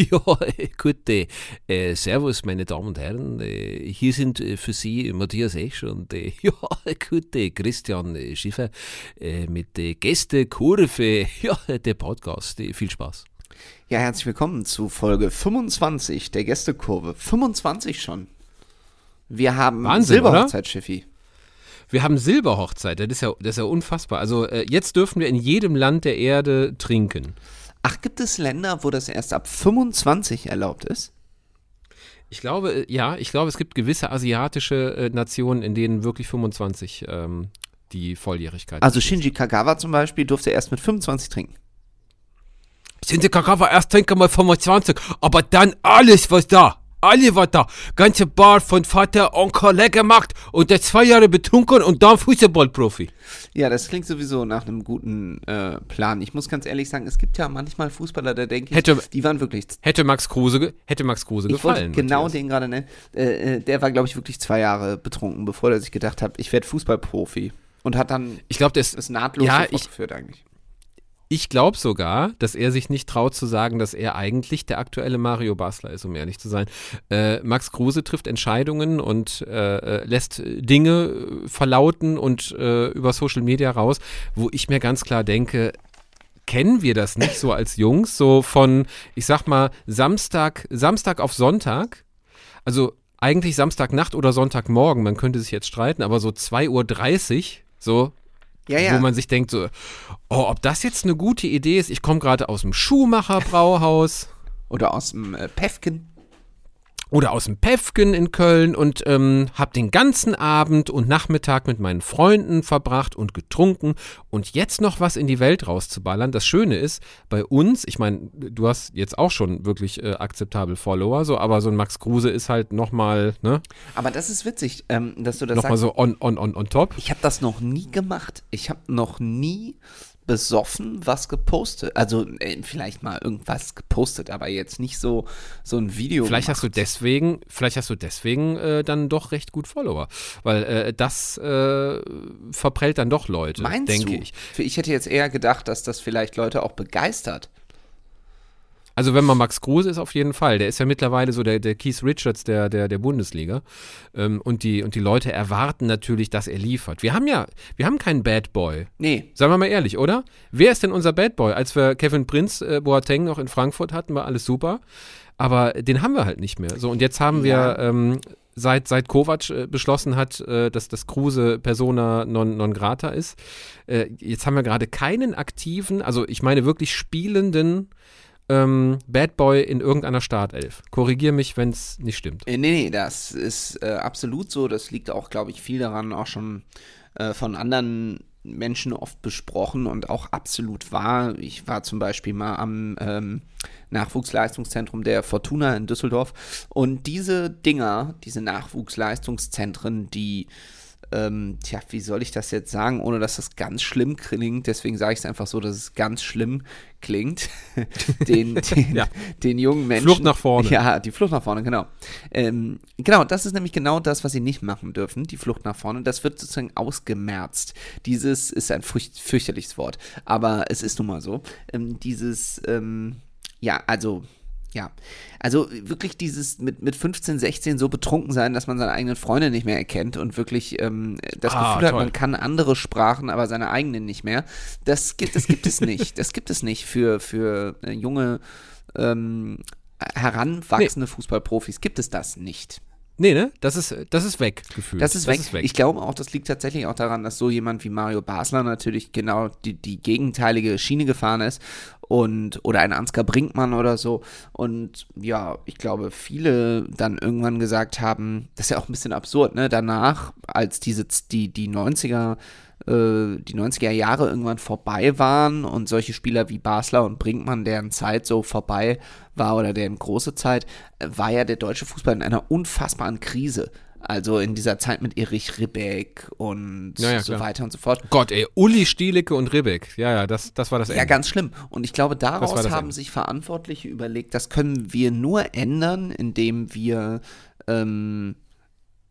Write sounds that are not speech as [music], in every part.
[laughs] Ja, gute. Äh, servus, meine Damen und Herren. Äh, hier sind äh, für Sie Matthias Esch und äh, [laughs] ja, gute Christian äh, Schiffer äh, mit der Gästekurve. [laughs] Ja, der Podcast. viel Spaß. Ja, herzlich willkommen zu Folge 25 der Gästekurve. 25 schon. Wir haben Wahnsinn, Silberhochzeit, Schiffi. Wir haben Silberhochzeit, das ist ja, das ist ja unfassbar. Also jetzt dürfen wir in jedem Land der Erde trinken. Ach, gibt es Länder, wo das erst ab 25 erlaubt ist? Ich glaube, äh, ja, ich glaube, es gibt gewisse asiatische äh, Nationen, in denen wirklich 25 ähm, die Volljährigkeit Also Shinji Kagawa zum Beispiel durfte erst mit 25 trinken. Shinji Kagawa erst trinken mal 25, aber dann alles, was da alle war da. Ganze Bar von Vater, Onkel leer gemacht und der zwei Jahre betrunken und dann Fußballprofi. Ja, das klingt sowieso nach einem guten äh, Plan. Ich muss ganz ehrlich sagen, es gibt ja manchmal Fußballer, da denke ich, hätte, die waren wirklich. Hätte Max Kruse, hätte Max Kruse ich gefallen. genau Matthias. den gerade nennen. Äh, äh, der war, glaube ich, wirklich zwei Jahre betrunken, bevor er sich gedacht hat, ich werde Fußballprofi. Und hat dann ich glaube, das ist nahtlos ja, fortgeführt eigentlich. Ich glaube sogar, dass er sich nicht traut zu sagen, dass er eigentlich der aktuelle Mario Basler ist, um ehrlich zu sein. Äh, Max Kruse trifft Entscheidungen und äh, äh lässt Dinge äh, verlauten und äh, über Social Media raus, wo ich mir ganz klar denke, kennen wir das nicht so als Jungs, so von, ich sag mal, Samstag, Samstag auf Sonntag, also eigentlich Samstagnacht oder Sonntagmorgen, man könnte sich jetzt streiten, aber so 2.30 Uhr, so ja, ja. Wo man sich denkt, so, oh, ob das jetzt eine gute Idee ist. Ich komme gerade aus dem Schuhmacher-Brauhaus. Oder aus dem äh, Pefken oder aus dem Pefken in Köln und ähm, habe den ganzen Abend und Nachmittag mit meinen Freunden verbracht und getrunken und jetzt noch was in die Welt rauszuballern. Das Schöne ist, bei uns, ich meine, du hast jetzt auch schon wirklich äh, akzeptabel Follower, so, aber so ein Max Kruse ist halt nochmal, ne? Aber das ist witzig, ähm, dass du das noch sagst. Nochmal so on, on, on, on top. Ich habe das noch nie gemacht. Ich habe noch nie besoffen was gepostet. Also äh, vielleicht mal irgendwas gepostet, aber jetzt nicht so, so ein Video. Vielleicht gemacht. hast du deswegen, vielleicht hast du deswegen äh, dann doch recht gut Follower. Weil äh, das äh, verprellt dann doch Leute, denke ich. Ich hätte jetzt eher gedacht, dass das vielleicht Leute auch begeistert. Also wenn man Max Kruse ist, auf jeden Fall. Der ist ja mittlerweile so der, der Keith Richards der, der, der Bundesliga. Ähm, und, die, und die Leute erwarten natürlich, dass er liefert. Wir haben ja, wir haben keinen Bad Boy. Nee. Sagen wir mal ehrlich, oder? Wer ist denn unser Bad Boy? Als wir Kevin Prinz äh, Boateng noch in Frankfurt hatten, war alles super. Aber den haben wir halt nicht mehr. So, und jetzt haben ja. wir ähm, seit, seit Kovac äh, beschlossen hat, äh, dass das Kruse Persona non, non grata ist. Äh, jetzt haben wir gerade keinen aktiven, also ich meine wirklich spielenden ähm, Bad Boy in irgendeiner Startelf. Korrigier mich, wenn es nicht stimmt. Äh, nee, nee, das ist äh, absolut so. Das liegt auch, glaube ich, viel daran, auch schon äh, von anderen Menschen oft besprochen und auch absolut wahr. Ich war zum Beispiel mal am ähm, Nachwuchsleistungszentrum der Fortuna in Düsseldorf und diese Dinger, diese Nachwuchsleistungszentren, die ähm, tja, wie soll ich das jetzt sagen, ohne dass das ganz schlimm klingt? Deswegen sage ich es einfach so, dass es ganz schlimm klingt. [laughs] den, [laughs] den, ja. den jungen Menschen. Flucht nach vorne. Ja, die Flucht nach vorne, genau. Ähm, genau, das ist nämlich genau das, was sie nicht machen dürfen, die Flucht nach vorne. Das wird sozusagen ausgemerzt. Dieses ist ein fürcht fürchterliches Wort, aber es ist nun mal so. Ähm, dieses, ähm, ja, also ja, also wirklich dieses mit, mit 15, 16 so betrunken sein, dass man seine eigenen Freunde nicht mehr erkennt und wirklich ähm, das ah, Gefühl hat, man kann andere Sprachen, aber seine eigenen nicht mehr. Das gibt, das gibt es [laughs] nicht. Das gibt es nicht für, für äh, junge, ähm, heranwachsende nee. Fußballprofis. Gibt es das nicht. Nee, ne? Das ist, das ist weg, gefühlt. Das ist, das weg. ist weg. Ich glaube auch, das liegt tatsächlich auch daran, dass so jemand wie Mario Basler natürlich genau die, die gegenteilige Schiene gefahren ist und oder ein Ansgar Brinkmann oder so. Und ja, ich glaube, viele dann irgendwann gesagt haben, das ist ja auch ein bisschen absurd, ne? Danach, als diese, die, die 90er äh, die 90er Jahre irgendwann vorbei waren und solche Spieler wie Basler und Brinkmann, deren Zeit so vorbei war oder deren große Zeit, äh, war ja der deutsche Fußball in einer unfassbaren Krise. Also in dieser Zeit mit Erich Ribbeck und ja, ja, so klar. weiter und so fort. Gott, ey, Uli Stielicke und Ribbeck. Ja, ja, das, das war das Ende. Ja, ganz schlimm. Und ich glaube, daraus haben Ende. sich Verantwortliche überlegt, das können wir nur ändern, indem wir ähm, äh,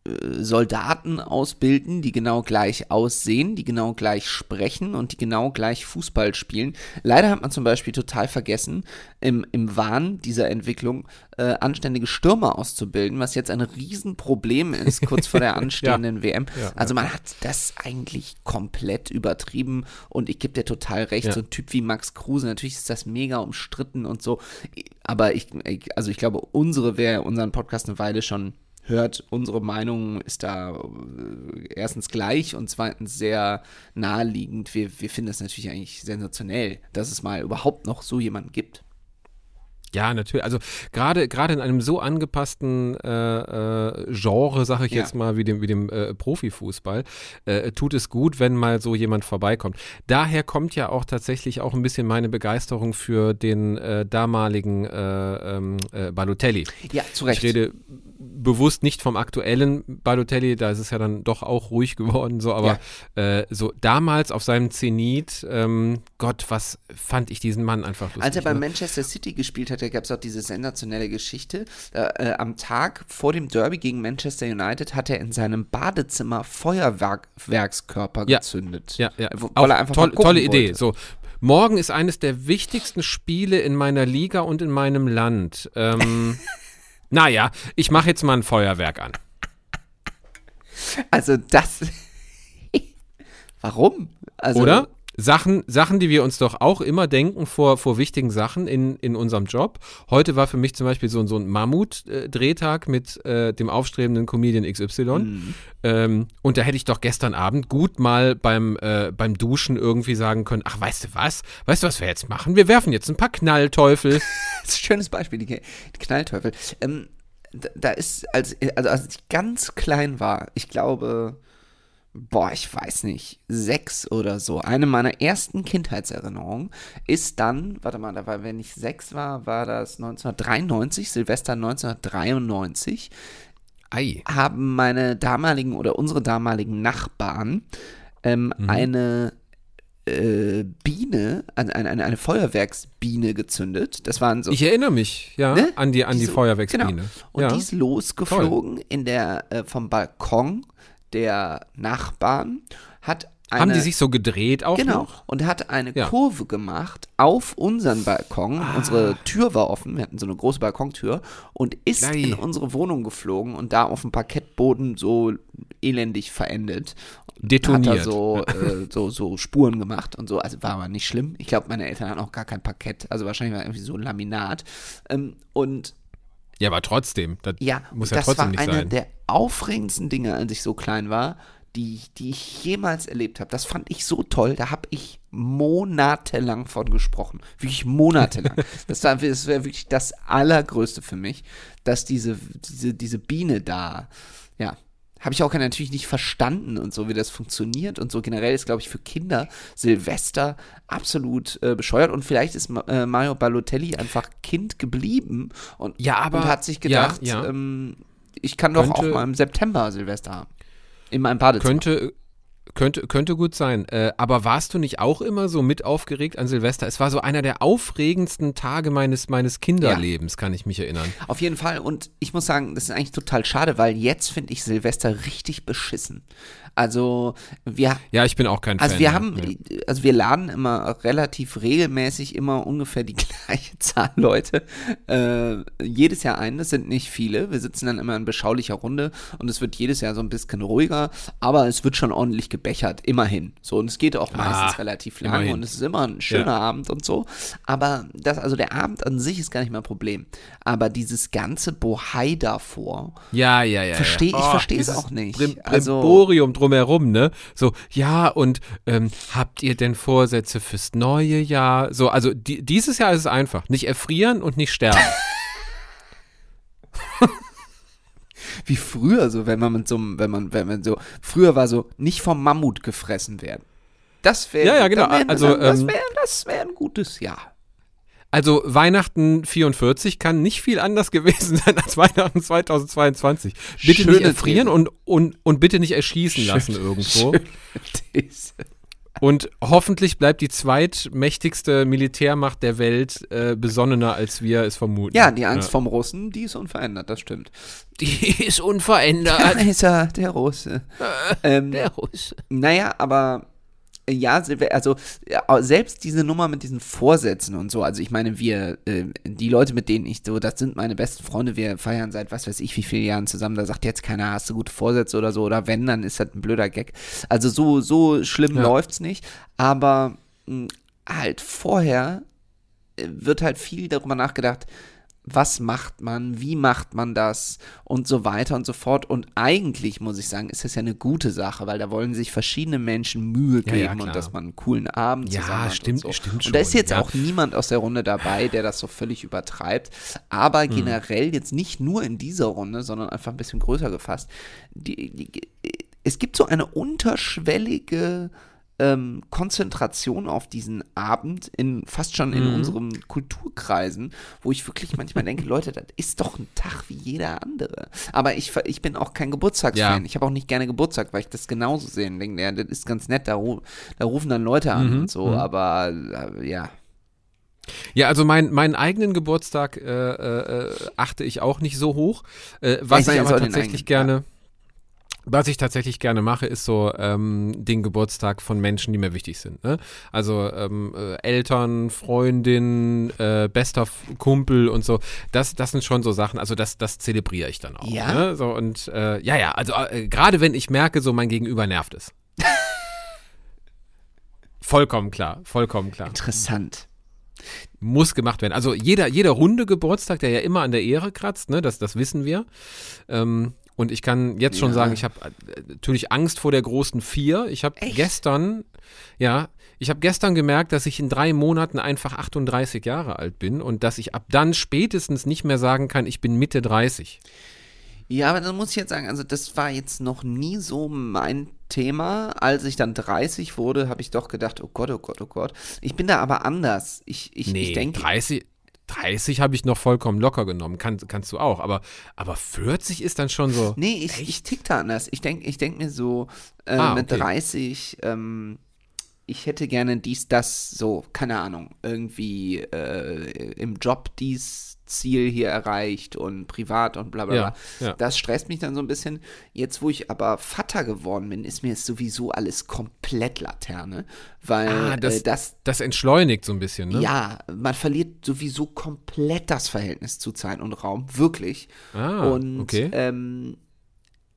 Soldaten ausbilden, die genau gleich aussehen, die genau gleich sprechen und die genau gleich Fußball spielen. Leider hat man zum Beispiel total vergessen, im, im Wahn dieser Entwicklung äh, anständige Stürmer auszubilden, was jetzt ein Riesenproblem ist, [laughs] kurz vor der anstehenden ja. WM. Ja, also man hat das eigentlich komplett übertrieben und ich gebe dir total recht, ja. so ein Typ wie Max Kruse, natürlich ist das mega umstritten und so, aber ich, also ich glaube, unsere, wer unseren Podcast eine Weile schon hört, unsere Meinung ist da äh, erstens gleich und zweitens sehr naheliegend. Wir, wir finden es natürlich eigentlich sensationell, dass es mal überhaupt noch so jemanden gibt. Ja, natürlich. Also gerade gerade in einem so angepassten äh, äh, Genre, sage ich ja. jetzt mal, wie dem, wie dem äh, Profifußball, äh, tut es gut, wenn mal so jemand vorbeikommt. Daher kommt ja auch tatsächlich auch ein bisschen meine Begeisterung für den äh, damaligen äh, ähm, Balotelli. Ja, zu Recht. Ich rede bewusst nicht vom aktuellen Balotelli, da ist es ja dann doch auch ruhig geworden, so, aber ja. so damals auf seinem Zenit, ähm, Gott, was fand ich diesen Mann einfach lustig. Als er bei ne? Manchester City gespielt hat, da gab es auch diese sensationelle Geschichte. Äh, am Tag vor dem Derby gegen Manchester United hat er in seinem Badezimmer Feuerwerkskörper ja. gezündet. Ja, ja. Weil er einfach toll, tolle Idee. Wollte. So, morgen ist eines der wichtigsten Spiele in meiner Liga und in meinem Land. Ähm, [laughs] naja, ich mache jetzt mal ein Feuerwerk an. Also das. [laughs] Warum? Also, Oder? Sachen, Sachen, die wir uns doch auch immer denken vor, vor wichtigen Sachen in, in unserem Job. Heute war für mich zum Beispiel so, so ein Mammut-Drehtag mit äh, dem aufstrebenden Comedian XY. Mhm. Ähm, und da hätte ich doch gestern Abend gut mal beim, äh, beim Duschen irgendwie sagen können, ach, weißt du was? Weißt du, was wir jetzt machen? Wir werfen jetzt ein paar Knallteufel. [laughs] das ist ein schönes Beispiel, die, die Knallteufel. Ähm, da ist, als, also als ich ganz klein war, ich glaube boah, ich weiß nicht, sechs oder so. Eine meiner ersten Kindheitserinnerungen ist dann, warte mal, da war, wenn ich sechs war, war das 1993, Silvester 1993. Ei. Haben meine damaligen oder unsere damaligen Nachbarn ähm, mhm. eine äh, Biene, eine, eine, eine Feuerwerksbiene gezündet. Das waren so. Ich erinnere mich, ja, ne? an die, an die, die Feuerwerksbiene. Genau. Und ja. die ist losgeflogen Toll. in der, äh, vom Balkon der Nachbarn, hat eine, Haben die sich so gedreht auch Genau. Noch? Und hat eine ja. Kurve gemacht auf unseren Balkon. Ah. Unsere Tür war offen. Wir hatten so eine große Balkontür. Und ist Nein. in unsere Wohnung geflogen und da auf dem Parkettboden so elendig verendet. Detoniert. Hat er so, äh, so, so Spuren gemacht und so. Also war aber nicht schlimm. Ich glaube, meine Eltern hatten auch gar kein Parkett. Also wahrscheinlich war irgendwie so ein Laminat. Ähm, und ja, aber trotzdem, das ja, muss ja das trotzdem nicht sein. Das war eine der aufregendsten Dinge, als ich so klein war, die, die ich jemals erlebt habe. Das fand ich so toll, da habe ich monatelang von gesprochen. Wirklich monatelang. [laughs] das war, das war wirklich das Allergrößte für mich, dass diese, diese, diese Biene da, ja, habe ich auch natürlich nicht verstanden und so, wie das funktioniert und so. Generell ist, glaube ich, für Kinder Silvester absolut äh, bescheuert und vielleicht ist äh, Mario Balotelli einfach Kind geblieben und, ja, aber, und hat sich gedacht, ja, ja. Ähm, ich kann doch könnte, auch mal im September Silvester haben. In meinem Badezimmer. Könnte, könnte, könnte gut sein. Äh, aber warst du nicht auch immer so mit aufgeregt an Silvester? Es war so einer der aufregendsten Tage meines, meines Kinderlebens, ja. kann ich mich erinnern. Auf jeden Fall. Und ich muss sagen, das ist eigentlich total schade, weil jetzt finde ich Silvester richtig beschissen. Also wir Ja, ich bin auch kein also Fan. Wir haben, also wir laden immer relativ regelmäßig immer ungefähr die [laughs] gleiche Zahl Leute äh, jedes Jahr ein. Das sind nicht viele. Wir sitzen dann immer in beschaulicher Runde und es wird jedes Jahr so ein bisschen ruhiger, aber es wird schon ordentlich gebechert, immerhin. So, und es geht auch meistens ah, relativ lang immerhin. und es ist immer ein schöner ja. Abend und so. Aber das, also der Abend an sich ist gar nicht mehr ein Problem. Aber dieses ganze Bohai davor, ja, ja, ja, versteh, ja. ich verstehe es auch nicht. Brim also Brimborium drumherum, ne? So, ja, und ähm, habt ihr denn Vorsätze fürs neue Jahr? So, also die, dieses Jahr ist es einfach. Nicht erfrieren und nicht sterben. [laughs] Wie früher, so, wenn man mit so wenn man, wenn man so, früher war so, nicht vom Mammut gefressen werden. Das wäre, ja, ja, genau. Also, das wäre das wär ein gutes Jahr. Also Weihnachten 44 kann nicht viel anders [laughs] gewesen sein als Weihnachten 2022. Bitte Schöne nicht erfrieren und, und, und bitte nicht erschießen Schöne, lassen irgendwo. [laughs] Und hoffentlich bleibt die zweitmächtigste Militärmacht der Welt äh, besonnener, als wir es vermuten. Ja, die Angst ja. vom Russen, die ist unverändert, das stimmt. Die ist unverändert. [laughs] Ist er, der Russe. ähm, der Russe. Naja, aber ja, also selbst diese Nummer mit diesen Vorsätzen und so, also ich meine, wir, äh, die Leute, mit denen ich so, das sind meine besten Freunde, wir feiern seit was weiß ich wie vielen Jahren zusammen, da sagt jetzt keiner, hast du gute Vorsätze oder so, oder wenn, dann ist das ein blöder Gag. Also so, so schlimm ja. läuft's nicht, aber mh, hm, halt vorher äh, wird halt viel darüber nachgedacht, was macht man, wie macht man das und so weiter und so fort. Und eigentlich muss ich sagen, ist das ja eine gute Sache, weil da wollen sich verschiedene Menschen Mühe geben ja, ja, und dass man einen coolen Abend ja, zusammen hat. Stimmt, und so. stimmt schon. Und da ist jetzt auch niemand aus der Runde dabei, der das so völlig übertreibt. Aber hm. generell jetzt nicht nur in dieser Runde, sondern einfach ein bisschen größer gefasst. Die, die, es gibt so eine unterschwellige ähm, Konzentration auf diesen Abend in fast schon in mhm. unseren Kulturkreisen, wo ich wirklich manchmal denke, Leute, das ist doch ein Tag wie jeder andere. Aber ich, ich bin auch kein Geburtstagsfan. Ja. Ich habe auch nicht gerne Geburtstag, weil ich das genauso sehe und denke, ja, das ist ganz nett, da, da rufen dann Leute an mhm. und so, mhm. aber äh, ja. Ja, also mein, meinen eigenen Geburtstag äh, äh, achte ich auch nicht so hoch. Äh, was ich, ich aber tatsächlich gerne. Ja was ich tatsächlich gerne mache, ist so ähm, den Geburtstag von Menschen, die mir wichtig sind. Ne? Also ähm, äh, Eltern, Freundin, äh, bester Kumpel und so. Das, das sind schon so Sachen. Also das, das zelebriere ich dann auch. Ja. Ne? So und äh, ja, ja. Also äh, gerade wenn ich merke, so mein Gegenüber nervt es. [laughs] vollkommen klar, vollkommen klar. Interessant muss gemacht werden. Also jeder, jeder runde Geburtstag, der ja immer an der Ehre kratzt, ne, das, das wissen wir. Ähm, und ich kann jetzt schon ja. sagen, ich habe äh, natürlich Angst vor der großen Vier. Ich habe gestern, ja, ich habe gestern gemerkt, dass ich in drei Monaten einfach 38 Jahre alt bin und dass ich ab dann spätestens nicht mehr sagen kann, ich bin Mitte 30. Ja, aber dann muss ich jetzt sagen, also das war jetzt noch nie so mein Thema. Als ich dann 30 wurde, habe ich doch gedacht, oh Gott, oh Gott, oh Gott. Ich bin da aber anders. Ich, ich, nee, ich denke. 30, 30 habe ich noch vollkommen locker genommen, Kann, kannst du auch, aber, aber 40 ist dann schon so. Nee, ich, ich tick da anders. Ich denke ich denk mir so, äh, ah, okay. mit 30, ähm, ich hätte gerne dies, das, so, keine Ahnung, irgendwie äh, im Job dies, Ziel hier erreicht und privat und bla bla bla. Ja, ja. Das stresst mich dann so ein bisschen. Jetzt, wo ich aber Vater geworden bin, ist mir sowieso alles komplett Laterne. Weil ah, das, äh, das, das entschleunigt so ein bisschen, ne? Ja, man verliert sowieso komplett das Verhältnis zu Zeit und Raum. Wirklich. Ah, und okay. ähm,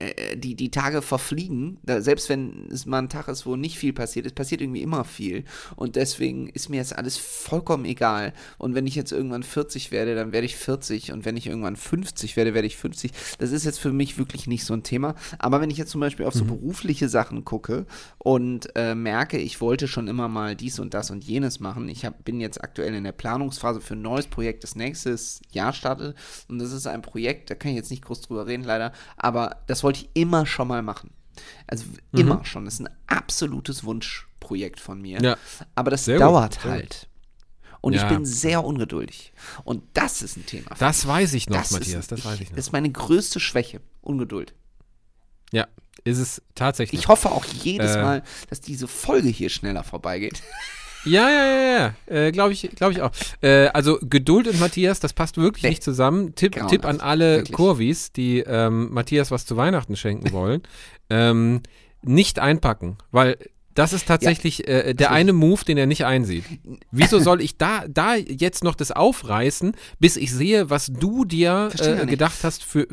äh, die, die Tage verfliegen, da, selbst wenn es mal ein Tag ist, wo nicht viel passiert, es passiert irgendwie immer viel. Und deswegen ist mir jetzt alles vollkommen egal. Und wenn ich jetzt irgendwann 40 werde, dann werde ich 40. Und wenn ich irgendwann 50 werde, werde ich 50. Das ist jetzt für mich wirklich nicht so ein Thema. Aber wenn ich jetzt zum Beispiel auf so mhm. berufliche Sachen gucke und äh, merke, ich wollte schon immer mal dies und das und jenes machen, ich hab, bin jetzt aktuell in der Planungsphase für ein neues Projekt, das nächstes Jahr startet. Und das ist ein Projekt, da kann ich jetzt nicht groß drüber reden, leider. Aber das wollte wollte ich immer schon mal machen. Also mhm. immer schon. Das ist ein absolutes Wunschprojekt von mir. Ja. Aber das sehr dauert gut, halt. Und ja. ich bin sehr ungeduldig. Und das ist ein Thema. Das weiß ich noch, das Matthias. Ist, das weiß ich noch. Das ist meine größte Schwäche. Ungeduld. Ja, ist es tatsächlich. Ich hoffe auch jedes äh, Mal, dass diese Folge hier schneller vorbeigeht. [laughs] Ja, ja, ja, ja. Äh, Glaube ich, glaub ich auch. Äh, also Geduld und Matthias, das passt wirklich nee. nicht zusammen. Tipp, Tipp an alle wirklich. Kurvis, die ähm, Matthias was zu Weihnachten schenken wollen. ähm, nicht einpacken, weil das ist tatsächlich ja, äh, der eine Move, den er nicht einsieht. Wieso soll ich da, da jetzt noch das aufreißen, bis ich sehe, was du dir äh, gedacht hast für,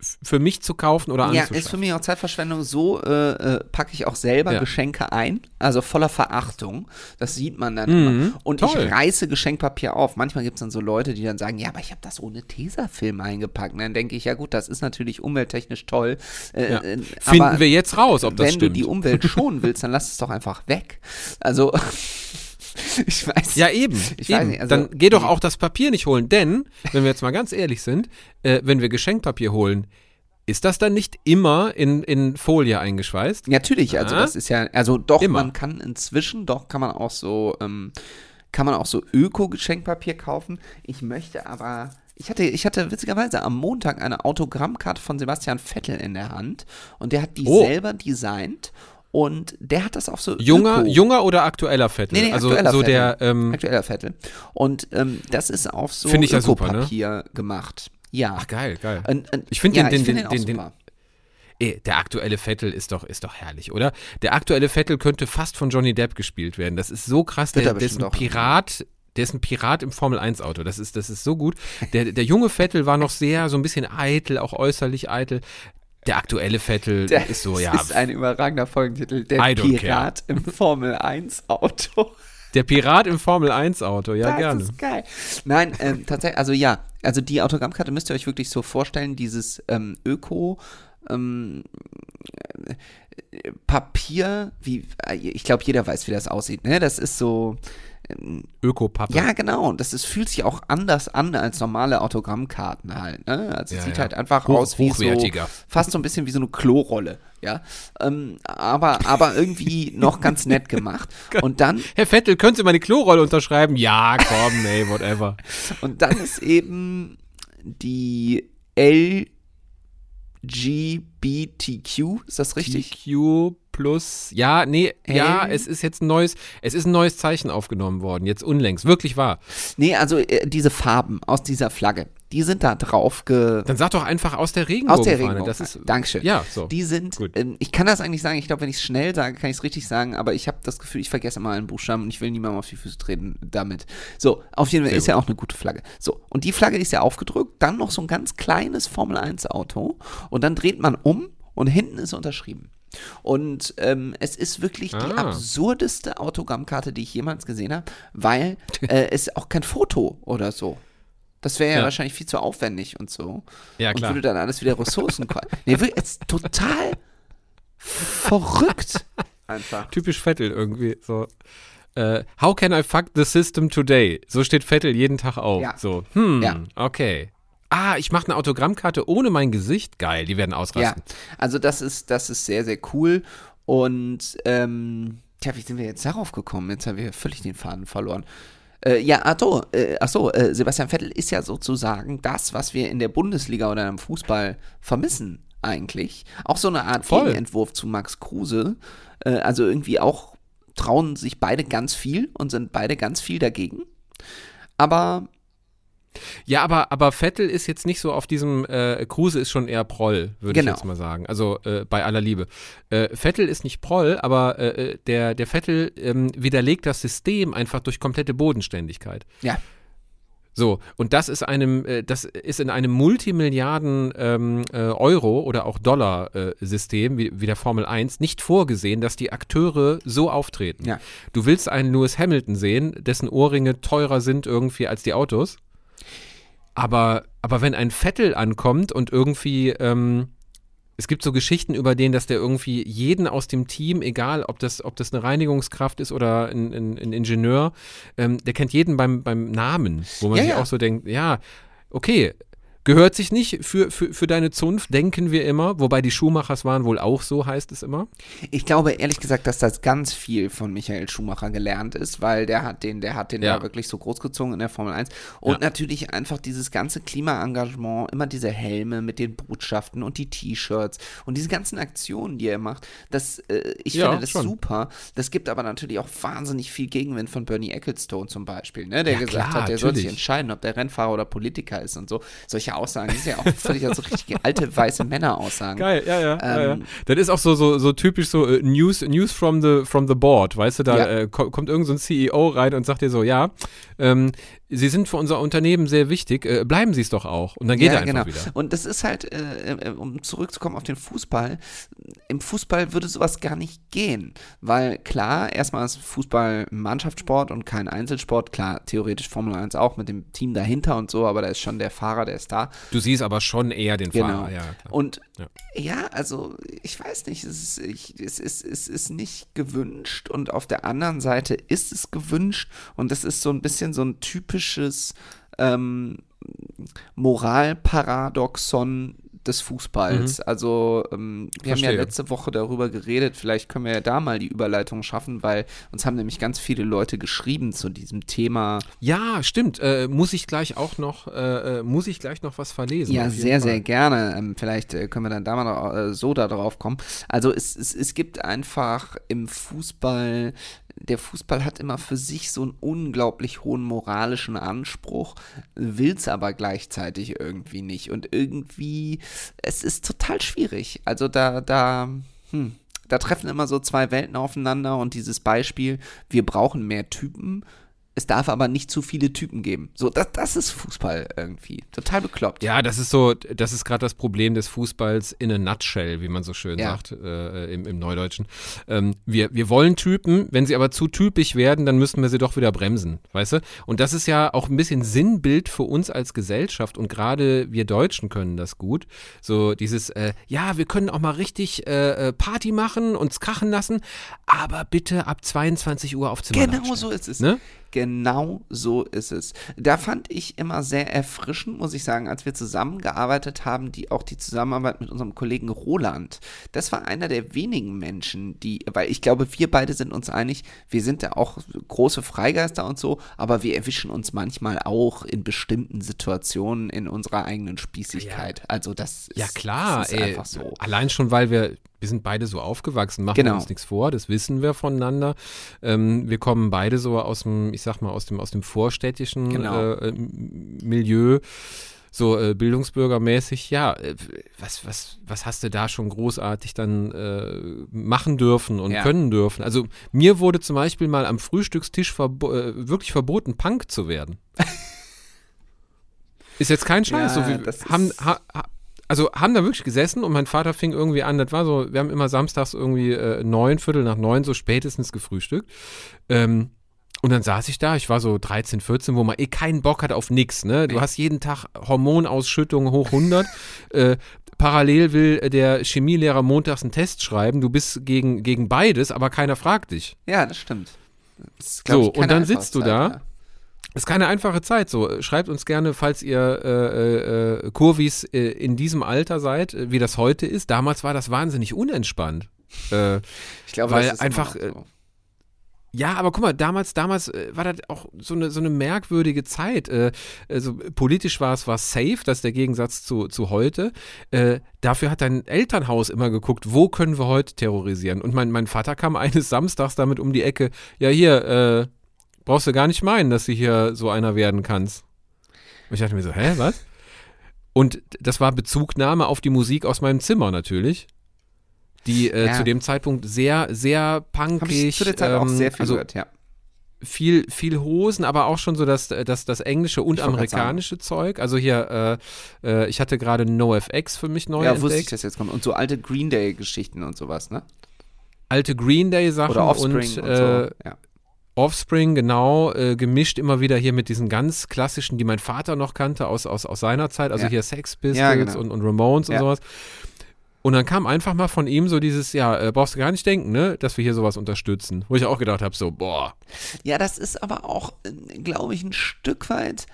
für mich zu kaufen oder Ja, ist für mich auch Zeitverschwendung. So äh, äh, packe ich auch selber ja. Geschenke ein, also voller Verachtung. Das sieht man dann mhm, immer. Und toll. ich reiße Geschenkpapier auf. Manchmal gibt es dann so Leute, die dann sagen, ja, aber ich habe das ohne Tesafilm eingepackt. Und dann denke ich, ja gut, das ist natürlich umwelttechnisch toll. Äh, ja. äh, Finden wir jetzt raus, ob das stimmt. Wenn du die Umwelt schonen willst, dann lass es doch einfach weg. Also [laughs] [laughs] ich weiß. Ja, eben. Ich eben. Nicht, also, Dann geh doch auch das Papier nicht holen, denn, wenn wir jetzt mal ganz ehrlich sind, äh, wenn wir Geschenkpapier holen, ist das dann nicht immer in, in Folie eingeschweißt? Natürlich, also das ist ja, also doch, immer. man kann inzwischen, doch kann man auch so, ähm, kann man auch so Öko-Geschenkpapier kaufen. Ich möchte aber, ich hatte, ich hatte witzigerweise am Montag eine Autogrammkarte von Sebastian Vettel in der Hand und der hat die oh. selber designt Und der hat das auch so. Junger, Öko- junger oder aktueller Vettel? Nee, nee, also aktueller so Vettel. der, ähm, aktueller Vettel. Und ähm, das ist auf so ich ja super, ne? Gemacht. Ja. ach geil, geil. Und, und, Ich finde ja, den- den- den- den- super. Ey, der aktuelle Vettel ist doch, ist doch herrlich, oder? Der aktuelle Vettel könnte fast von Johnny Depp gespielt werden. Das ist so krass. Der, er der ist ein. Pirat. Der ist ein Pirat im Formel-1-Auto. Das ist, das ist so gut. Der, der junge Vettel war noch sehr, so ein bisschen eitel, auch äußerlich eitel. Der aktuelle Vettel [laughs] Der- ist so, das ja. ist ein überragender Folgentitel. Der Pirat im Formel 1 Auto. Der Pirat im Formel-1-Auto, ja, das gerne. ist geil. Nein, ähm, tatsächlich, also ja, also die Autogrammkarte müsst ihr euch wirklich so vorstellen, dieses ähm, Öko, ähm, äh, Papier, wie, äh, ich glaube, jeder weiß, wie das aussieht, ne? Das ist so, Ökopappe. ja, genau, das ist, fühlt sich auch anders an als normale Autogrammkarten halt, ne? Also es Ja, sieht ja. halt einfach Hoch- aus wie so, fast so ein bisschen wie so eine Klorolle, ja? Ähm, aber, aber irgendwie noch ganz nett gemacht. [laughs] Und dann Herr Vettel, können Sie meine Klorolle unterschreiben? Ja, komm, ey, whatever. [laughs] Und dann ist eben die LGBTQ, ist das richtig? TQ plus, ja, nee, ja, Ähm. es ist jetzt ein neues, es ist ein neues Zeichen aufgenommen worden, jetzt unlängst, wirklich wahr. Nee, also äh, diese Farben aus dieser Flagge, die sind da drauf ge Dann sag doch einfach aus der aus Regenbogenfahne. der Regenbogen. Das ist, Dankeschön. ja, so. Die sind, Gut. ähm, ich kann das eigentlich sagen, ich glaube, wenn ich es schnell sage, kann ich es richtig sagen, aber ich habe das Gefühl, ich vergesse mal einen Buchstaben und ich will niemandem auf die Füße treten damit. So, auf jeden Fall Sehr ist ja auch eine gute Flagge. So, und die Flagge ist ja aufgedrückt, dann noch so ein ganz kleines Formel-1-Auto und dann dreht man um und hinten ist unterschrieben. Und ähm, es ist wirklich die Ah. absurdeste Autogrammkarte, die ich jemals gesehen habe, weil [laughs] äh, es auch kein Foto oder so. Das wäre ja, Ja. wahrscheinlich viel zu aufwendig und so. Ja, und klar. würde dann alles wieder Ressourcen. [laughs] Nee, wirklich, ist total verrückt. Einfach. Typisch Vettel irgendwie, so. Äh, how can I fuck the system today? So steht Vettel jeden Tag auf. Ja. So, hm, Ja. okay. Ah, ich mache eine Autogrammkarte ohne mein Gesicht. Geil, die werden Ja, ausrasten. also das ist, das ist sehr, sehr cool. Und, ähm, tja, wie sind wir jetzt darauf gekommen? Jetzt haben wir völlig den Faden verloren. Äh, ja, ach so, äh, ach so äh, Sebastian Vettel ist ja sozusagen das, was wir in der Bundesliga oder im Fußball vermissen eigentlich. Auch so eine Art Voll. Gegenentwurf zu Max Kruse. Äh, also irgendwie auch trauen sich beide ganz viel und sind beide ganz viel dagegen. Aber Ja, aber, aber Vettel ist jetzt nicht so auf diesem, äh, Kruse ist schon eher Proll, würde Genau. ich jetzt mal sagen. Also äh, bei aller Liebe. Äh, Vettel ist nicht Proll, aber äh, äh, der, der Vettel ähm, widerlegt das System einfach durch komplette Bodenständigkeit. ja, So, und das ist einem, äh, das ist in einem Multimilliarden ähm, äh, Euro oder auch Dollar äh, wie, wie der Formel 1 nicht vorgesehen, dass die Akteure so auftreten. Ja. Du willst einen Lewis Hamilton sehen, dessen Ohrringe teurer sind irgendwie als die Autos. Aber, aber wenn ein Vettel ankommt und irgendwie, ähm, es gibt so Geschichten über den, dass der irgendwie jeden aus dem Team, egal ob das, ob das eine Reinigungskraft ist oder ein, ein, ein Ingenieur, ähm, der kennt jeden beim, beim Namen, wo man Ja, sich ja. auch so denkt, ja, okay, gehört sich nicht für, für, für deine Zunft, denken wir immer, wobei die Schumachers waren wohl auch so, heißt es immer. Ich glaube ehrlich gesagt, dass das ganz viel von Michael Schumacher gelernt ist, weil der hat den, der hat den Ja. da wirklich so großgezogen in der Formel 1. Und Ja. natürlich einfach dieses ganze Klimaengagement, immer diese Helme mit den Botschaften und die T-Shirts und diese ganzen Aktionen, die er macht, das, äh, ich Ja, finde das schon. super. Das gibt aber natürlich auch wahnsinnig viel Gegenwind von Bernie Ecclestone zum Beispiel, ne, der Ja, gesagt klar, hat, der soll sich natürlich. entscheiden, ob der Rennfahrer oder Politiker ist und so. Solche Aussagen, das ist ja auch völlig also richtige alte weiße Männer-Aussagen. Geil, ja, ja. ja, ja. Ähm, Das ist auch so, so, so typisch so äh, News, News from the, from the board, weißt du, da Ja. äh, ko kommt irgend so ein CEO rein und sagt dir so, ja, ähm, Sie sind für unser Unternehmen sehr wichtig, äh, bleiben Sie es doch auch. Und dann geht er einfach wieder. Und das ist halt, äh, äh, um zurückzukommen auf den Fußball, im Fußball würde sowas gar nicht gehen. Weil klar, erstmal ist Fußball Mannschaftssport und kein Einzelsport. Klar, theoretisch Formel 1 auch mit dem Team dahinter und so, aber da ist schon der Fahrer, der ist da. Du siehst aber schon eher den Genau. Fahrer, ja. Klar. Und Ja. ja. also ich weiß nicht, es ist, ich, es, ist, es ist nicht gewünscht und auf der anderen Seite ist es gewünscht und das ist so ein bisschen so ein typisches ähm, Moralparadoxon des Fußballs. Mhm. Also ähm, wir Verstehe. haben ja letzte Woche darüber geredet, vielleicht können wir ja da mal die Überleitung schaffen, weil uns haben nämlich ganz viele Leute geschrieben zu diesem Thema. Ja, stimmt. Äh, muss ich gleich auch noch, äh, äh muss ich gleich noch was verlesen? Ja, sehr, Fall. sehr gerne. Ähm, vielleicht äh, können wir dann da mal äh, so da drauf kommen. Also es, es, es gibt einfach im Fußball der Fußball hat immer für sich so einen unglaublich hohen moralischen Anspruch, will es aber gleichzeitig irgendwie nicht. Und irgendwie, es ist total schwierig. Also da, da, hm, da treffen immer so zwei Welten aufeinander und dieses Beispiel, wir brauchen mehr Typen, es darf aber nicht zu viele Typen geben. So, das, das ist Fußball irgendwie. Total bekloppt. Ja, das ist so, das ist gerade das Problem des Fußballs in a nutshell, wie man so schön ja. sagt äh, im, im, Neudeutschen. Ähm, wir, wir wollen Typen, wenn sie aber zu typisch werden, dann müssen wir sie doch wieder bremsen, weißt du? Und das ist ja auch ein bisschen Sinnbild für uns als Gesellschaft und gerade wir Deutschen können das gut. So dieses, äh, ja, wir können auch mal richtig äh, äh Party machen, uns krachen lassen, aber bitte ab 22 Uhr auf Zimmer Genau so ist es. Ne? Genau so ist es. Da fand ich immer sehr erfrischend, muss ich sagen, als wir zusammengearbeitet haben, die auch die Zusammenarbeit mit unserem Kollegen Roland. Das war einer der wenigen Menschen, die, weil ich glaube, wir beide sind uns einig, wir sind ja auch große Freigeister und so, aber wir erwischen uns manchmal auch in bestimmten Situationen in unserer eigenen Spießigkeit. Ja. Also das ist, ja, klar, das ist ey, einfach so. Allein schon, weil wir wir sind beide so aufgewachsen, machen genau. uns nichts vor, das wissen wir voneinander. Ähm, wir kommen beide so aus dem, ich sag mal, aus dem, aus dem vorstädtischen genau. äh, Milieu so äh, bildungsbürgermäßig, ja, äh, was, was, was hast du da schon großartig dann äh, machen dürfen und ja. können dürfen? Also mir wurde zum Beispiel mal am Frühstückstisch verbo äh, wirklich verboten, Punk zu werden. [laughs] ist jetzt kein Scheiß. Ja, so, wir haben, ha, also haben da wirklich gesessen und mein Vater fing irgendwie an, das war so, wir haben immer samstags irgendwie äh, neun, Viertel nach neun so spätestens gefrühstückt. Ähm, und dann saß ich da, ich war so 13, 14, wo man eh keinen Bock hat auf nix, ne? Du hast jeden Tag Hormonausschüttung hoch 100. [laughs] äh, parallel will der Chemielehrer montags einen Test schreiben. Du bist gegen, gegen beides, aber keiner fragt dich. Ja, das stimmt. Das so, und dann sitzt du da. Ja. Ist keine einfache Zeit. So, schreibt uns gerne, falls ihr äh, äh, Kurvis äh, in diesem Alter seid, äh, wie das heute ist. Damals war das wahnsinnig unentspannt. Äh, ich glaube, weil einfach. Äh, so. Ja, aber guck mal, damals, damals war das auch so eine, so eine merkwürdige Zeit. also politisch war es war safe, das ist der Gegensatz zu, zu heute. dafür hat dein Elternhaus immer geguckt, wo können wir heute terrorisieren. Und mein, mein Vater kam [laughs] eines Samstags damit um die Ecke, ja hier, brauchst du gar nicht meinen, dass du hier so einer werden kannst. Und ich dachte mir so, hä, was? Und das war Bezugnahme auf die Musik aus meinem Zimmer natürlich. Die äh, ja. zu dem Zeitpunkt sehr, sehr punkig. Hab ich zu der Zeit ähm, auch sehr viel also, gehört, ja. Viel, viel Hosen, aber auch schon so das, das, das englische und amerikanische Zeug. Also hier, äh, äh, ich hatte gerade NoFX für mich neu ja, entdeckt. Ja, wusste ich, dass jetzt kommt. Und so alte Green Day-Geschichten und sowas, ne? Alte Green Day-Sachen Oder Offspring und, und so. Äh, ja. Offspring, genau, äh, gemischt immer wieder hier mit diesen ganz klassischen, die mein Vater noch kannte aus, aus, aus seiner Zeit, also ja. hier Sex Pistols ja, genau. und, und Ramones und sowas. Und dann kam einfach mal von ihm so dieses, ja, äh, brauchst du gar nicht denken, ne, dass wir hier sowas unterstützen. Wo ich auch gedacht habe, so, boah. Ja, das ist aber auch, äh, glaube ich, ein Stück weit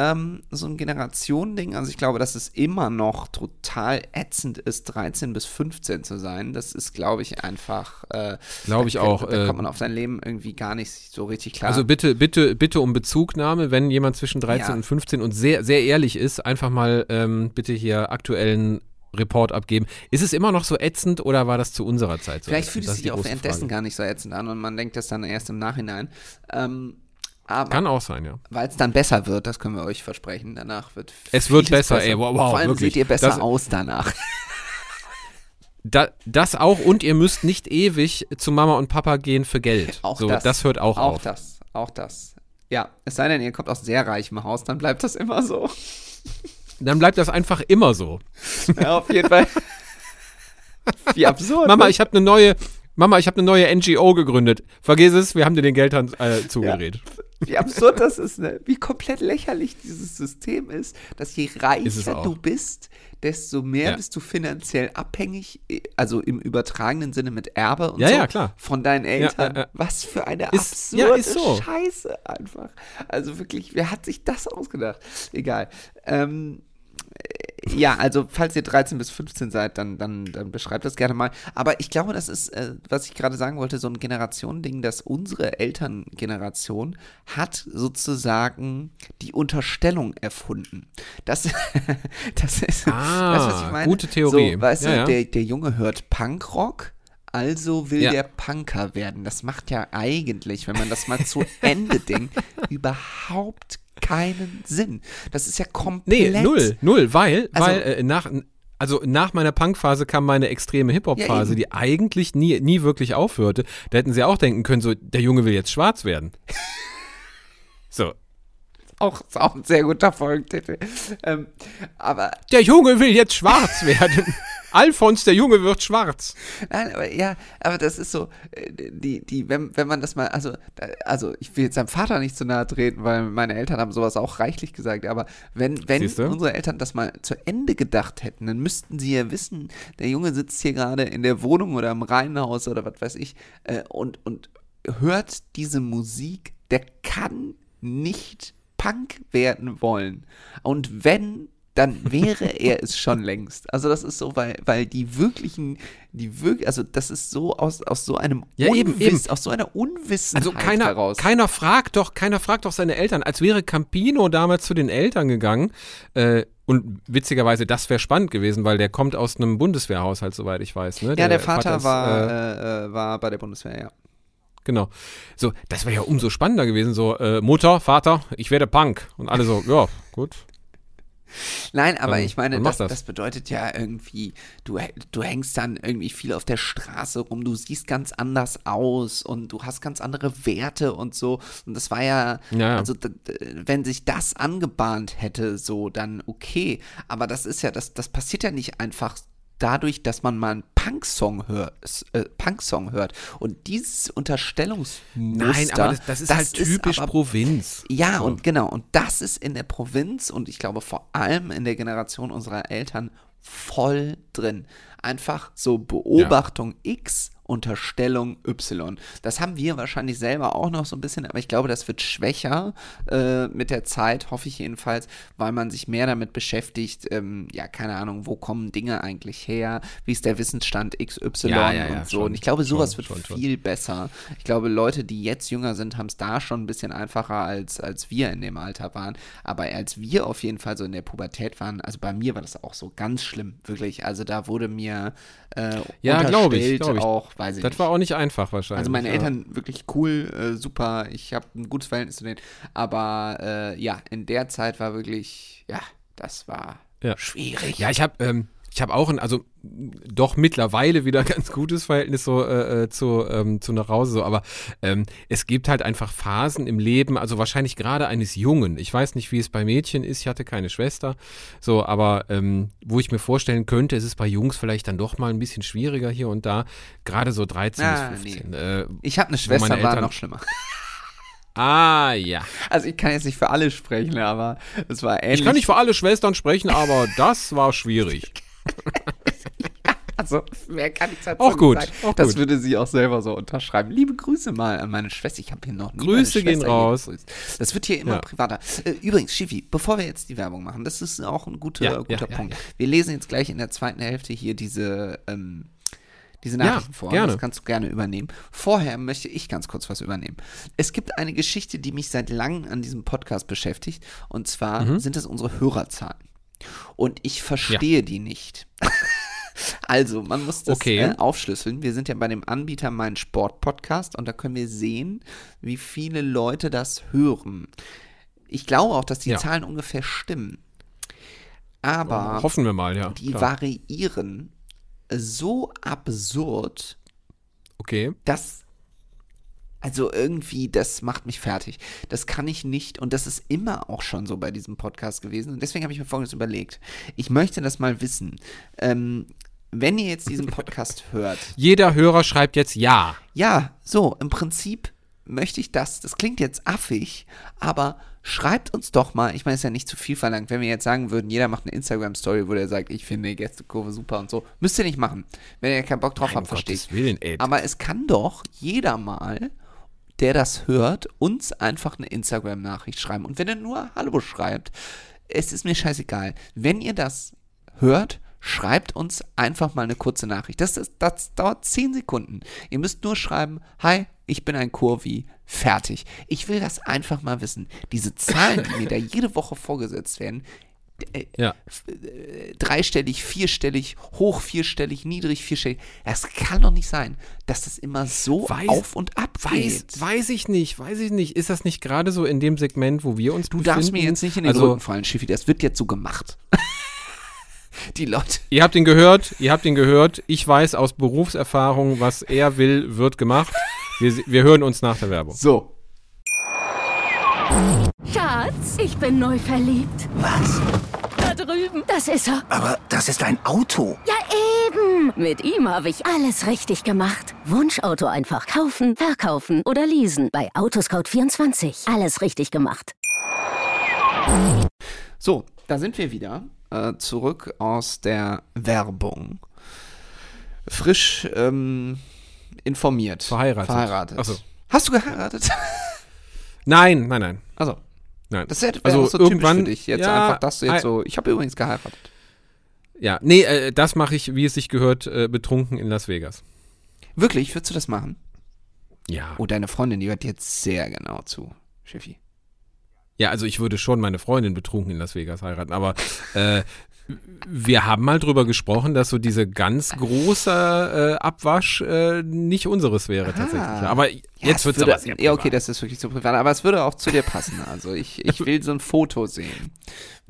ähm, so ein Generationending. Also ich glaube, dass es immer noch total ätzend ist, 13 bis 15 zu sein. Das ist, glaube ich, einfach. Äh, glaube ich auch. Da kommt man auf sein Leben irgendwie gar nicht so richtig klar. Also bitte, bitte, bitte um Bezugnahme, wenn jemand zwischen 13 ja. und 15 und sehr, sehr ehrlich ist, einfach mal ähm, bitte hier aktuellen Report abgeben. Ist es immer noch so ätzend oder war das zu unserer Zeit so? Vielleicht fühlt es sich auch währenddessen gar nicht so ätzend an und man denkt das dann erst im Nachhinein. Ähm, aber Kann auch sein, ja. Weil es dann besser wird, das können wir euch versprechen. Danach wird Es wird besser, besser, ey, wow, wow Vor allem wirklich. seht ihr besser das, aus danach. [laughs] Da, das auch und ihr müsst nicht ewig zu Mama und Papa gehen für Geld. Auch so, das, das hört auch, auch auf. Auch das, auch das. Ja, es sei denn, ihr kommt aus sehr reichem Haus, dann bleibt das immer so. [laughs] Dann bleibt das einfach immer so. Ja, auf jeden Fall. [laughs] Wie absurd. Mama, ne? ich habe eine neue, Mama, ich habe eine neue NGO gegründet. Vergiss es, wir haben dir den Geldhand äh, zugeredet. Ja wie absurd das ist, ne? wie komplett lächerlich dieses System ist, dass je reicher du bist, desto mehr ja. bist du finanziell abhängig, also im übertragenen Sinne mit Erbe und ja, so ja, klar. von deinen Eltern. Ja, Was für eine ist, absurde so. Scheiße einfach. Also wirklich, wer hat sich das ausgedacht? Egal. Ähm, ja, also falls ihr 13 bis 15 seid, dann, dann, dann beschreibt das gerne mal. Aber ich glaube, das ist, äh, was ich gerade sagen wollte, so ein Generationending, dass unsere Elterngeneration hat sozusagen die Unterstellung erfunden. Das, [laughs] das ist Ah, das, was ich meine. gute Theorie. So, weißt Ja, du, ja. Der, der Junge hört Punkrock. Also will Ja. der Punker werden. Das macht ja eigentlich, wenn man das mal zu Ende denkt, [laughs] überhaupt keinen Sinn. Das ist ja komplett. Nee, null, null, weil, Also- weil äh, nach, also nach meiner Punkphase kam meine extreme Ja, Hip-Hop-Phase, eben. die eigentlich nie, nie wirklich aufhörte. Da hätten sie auch denken können, so, der Junge will jetzt schwarz werden. [laughs] so, Auch, ist auch ein sehr guter Folgentitel. Ähm, aber, der Junge will jetzt schwarz werden. [laughs] Alfons, der Junge wird schwarz. nein, aber ja, aber das ist so, äh, die, die, wenn, wenn man das mal, also, also ich will jetzt seinem Vater nicht zu nahe treten, weil meine Eltern haben sowas auch reichlich gesagt, aber wenn, wenn Siehste? unsere Eltern das mal zu Ende gedacht hätten, dann müssten sie ja wissen, der Junge sitzt hier gerade in der Wohnung oder im Reihenhaus oder was weiß ich äh, und, und hört diese Musik, der kann nicht Punk werden wollen. Und wenn, dann wäre [laughs] er es schon längst. Also das ist so, weil, weil die wirklichen, die wirklich, also das ist so aus, aus so einem Ja, eben, eben. aus so einer Unwissenheit Also keiner, heraus. keiner fragt doch, keiner fragt doch seine Eltern, als wäre Campino damals zu den Eltern gegangen. Äh, und witzigerweise, das wäre spannend gewesen, weil der kommt aus einem Bundeswehrhaushalt, soweit ich weiß. Ne? ja, der Vater, ist, war, äh, äh, äh, war bei der Bundeswehr, ja. Genau. So, das wäre ja umso spannender gewesen. So, äh, Mutter, Vater, ich werde Punk. Und alle so, ja, gut. Nein, aber Dann- ich meine, das, das. das bedeutet ja irgendwie, du, du hängst dann irgendwie viel auf der Straße rum, du siehst ganz anders aus und du hast ganz andere Werte und so. Und das war ja, Ja, also wenn sich das angebahnt hätte, so, dann okay. Aber das ist ja, das, das passiert ja nicht einfach dadurch, dass man mal einen Punk-Song hört, äh, Punk-Song hört. Und dieses Unterstellungsmuster, Nein, aber das, das ist halt typisch aber Provinz. ja, So. und genau, und das ist in der Provinz und ich glaube vor allem in der Generation unserer Eltern voll drin. Einfach so Beobachtung X, Unterstellung Y. Das haben wir wahrscheinlich selber auch noch so ein bisschen, aber ich glaube, das wird schwächer äh, mit der Zeit, hoffe ich jedenfalls, weil man sich mehr damit beschäftigt, ähm, ja, keine Ahnung, wo kommen Dinge eigentlich her, wie ist der Wissensstand XY Ja, ja, ja, und so. schon, und ich glaube, sowas schon, wird schon, viel besser. Ich glaube, Leute, die jetzt jünger sind, haben es da schon ein bisschen einfacher, als, als wir in dem Alter waren. Aber als wir auf jeden Fall so in der Pubertät waren, also bei mir war das auch so ganz schlimm, wirklich. Also da wurde mir äh, Ja, glaub ich, unterstellt glaub ich. auch, weiß ich Das nicht. war auch nicht einfach wahrscheinlich. Also meine. Eltern wirklich cool, äh, super. Ich habe ein gutes Verhältnis zu denen. Aber äh, ja, in der Zeit war wirklich, ja, das war Ja. schwierig. Ja, ich habe ähm, ich habe auch ein, also doch mittlerweile wieder [laughs] ganz gutes Verhältnis so äh, äh, zu, ähm, zu nach Hause, so, aber ähm, es gibt halt einfach Phasen im Leben, also wahrscheinlich gerade eines Jungen. Ich weiß nicht, wie es bei Mädchen ist, ich hatte keine Schwester, so, aber ähm, wo ich mir vorstellen könnte, es ist bei Jungs vielleicht dann doch mal ein bisschen schwieriger hier und da, gerade so 13 Ah, bis 15. Äh, Ich habe eine Schwester, meine war Eltern- noch schlimmer. [laughs] ah, ja. Also ich kann jetzt nicht für alle sprechen, aber es war ähnlich. Ich kann nicht für alle Schwestern sprechen, aber das war schwierig. [laughs] [laughs] Also, mehr kann ich dazu Auch nicht gut, sagen. auch das gut. würde sie auch selber so unterschreiben. Liebe Grüße mal an meine Schwester. Ich habe hier noch nie Grüße gehen raus. gegrüßt. Das wird hier immer Ja. privater. Äh, übrigens, Schiffi, bevor wir jetzt die Werbung machen, das ist auch ein guter, Ja, guter ja, Punkt. Wir lesen jetzt gleich in der zweiten Hälfte hier diese, ähm, diese Nachrichten vor. gerne. Das kannst du gerne übernehmen. Vorher möchte ich ganz kurz was übernehmen. Es gibt eine Geschichte, die mich seit langem an diesem Podcast beschäftigt. Und zwar Mhm. sind es unsere Hörerzahlen. Und ich verstehe die nicht. [laughs] Also, man muss das Okay. äh, aufschlüsseln. Wir sind ja bei dem Anbieter Mein Sport Podcast und da können wir sehen, wie viele Leute das hören. Ich glaube auch, dass die Ja. Zahlen ungefähr stimmen. Aber Hoffen wir mal, ja. die klar. variieren so absurd, Okay. dass also irgendwie, das macht mich fertig. Das kann ich nicht und das ist immer auch schon so bei diesem Podcast gewesen. Und deswegen habe ich mir Folgendes überlegt. Ich möchte das mal wissen. Ähm, wenn ihr jetzt diesen Podcast [laughs] hört, Jeder Hörer schreibt jetzt ja. ja, so, im Prinzip möchte ich das. Das klingt jetzt affig, aber schreibt uns doch mal, ich meine, es ist ja nicht zu viel verlangt, wenn wir jetzt sagen würden, jeder macht eine Instagram-Story, wo der sagt, ich finde die Gästekurve super und so. Müsst ihr nicht machen. Wenn ihr keinen Bock drauf Nein, habt. Gottes Willen, ey. Aber es kann doch jeder mal, der das hört, uns einfach eine Instagram-Nachricht schreiben. Und wenn er nur Hallo schreibt, es ist mir scheißegal. Wenn ihr das hört, schreibt uns einfach mal eine kurze Nachricht. Das, ist, das dauert 10 Sekunden. Ihr müsst nur schreiben, hi, ich bin ein Kurvi, fertig. Ich will das einfach mal wissen. Diese Zahlen, die mir da jede Woche vorgesetzt werden, Ja. äh, dreistellig, vierstellig, hoch vierstellig, niedrig vierstellig. Das kann doch nicht sein, dass das immer so Weiß- auf und ab Weiß, geht. weiß ich nicht, weiß ich nicht. Ist das nicht gerade so in dem Segment, wo wir uns Du darfst mir jetzt nicht in den also, Rücken fallen, Schiffi. Das wird jetzt so gemacht. [laughs] Die Leute. Ihr habt ihn gehört, ihr habt ihn gehört. Ich weiß aus Berufserfahrung, was er will, wird gemacht. Wir, wir hören uns nach der Werbung. So. Schatz, ich bin neu verliebt. Was? Da drüben. Das ist er. Aber das ist ein Auto. Ja, eben. Mit ihm habe ich alles richtig gemacht. Wunschauto einfach kaufen, verkaufen oder leasen. Bei Autoscout24. Alles richtig gemacht. So, da sind wir wieder. Äh, zurück aus der Werbung. Frisch ähm, informiert. Verheiratet. Verheiratet. Ach so. Hast du geheiratet? [laughs] Nein, nein, nein. Nein. das wäre Also so typisch irgendwann- für dich. Jetzt ja, einfach, dass du jetzt so. Ich habe übrigens geheiratet. Ja, nee, äh, das mache ich, wie es sich gehört, äh, betrunken in Las Vegas. Wirklich, würdest du das machen? Ja. Oh, deine Freundin, die hört jetzt sehr genau zu, Schiffi. Ja, also ich würde schon meine Freundin betrunken in Las Vegas heiraten, aber äh, wir haben mal drüber gesprochen, dass so diese ganz große äh, Abwasch äh, nicht unseres wäre tatsächlich. Aber jetzt es wird es aber Ja, okay, das ist wirklich so privat, aber es würde auch zu dir passen. Also ich, ich [laughs] will so ein Foto sehen.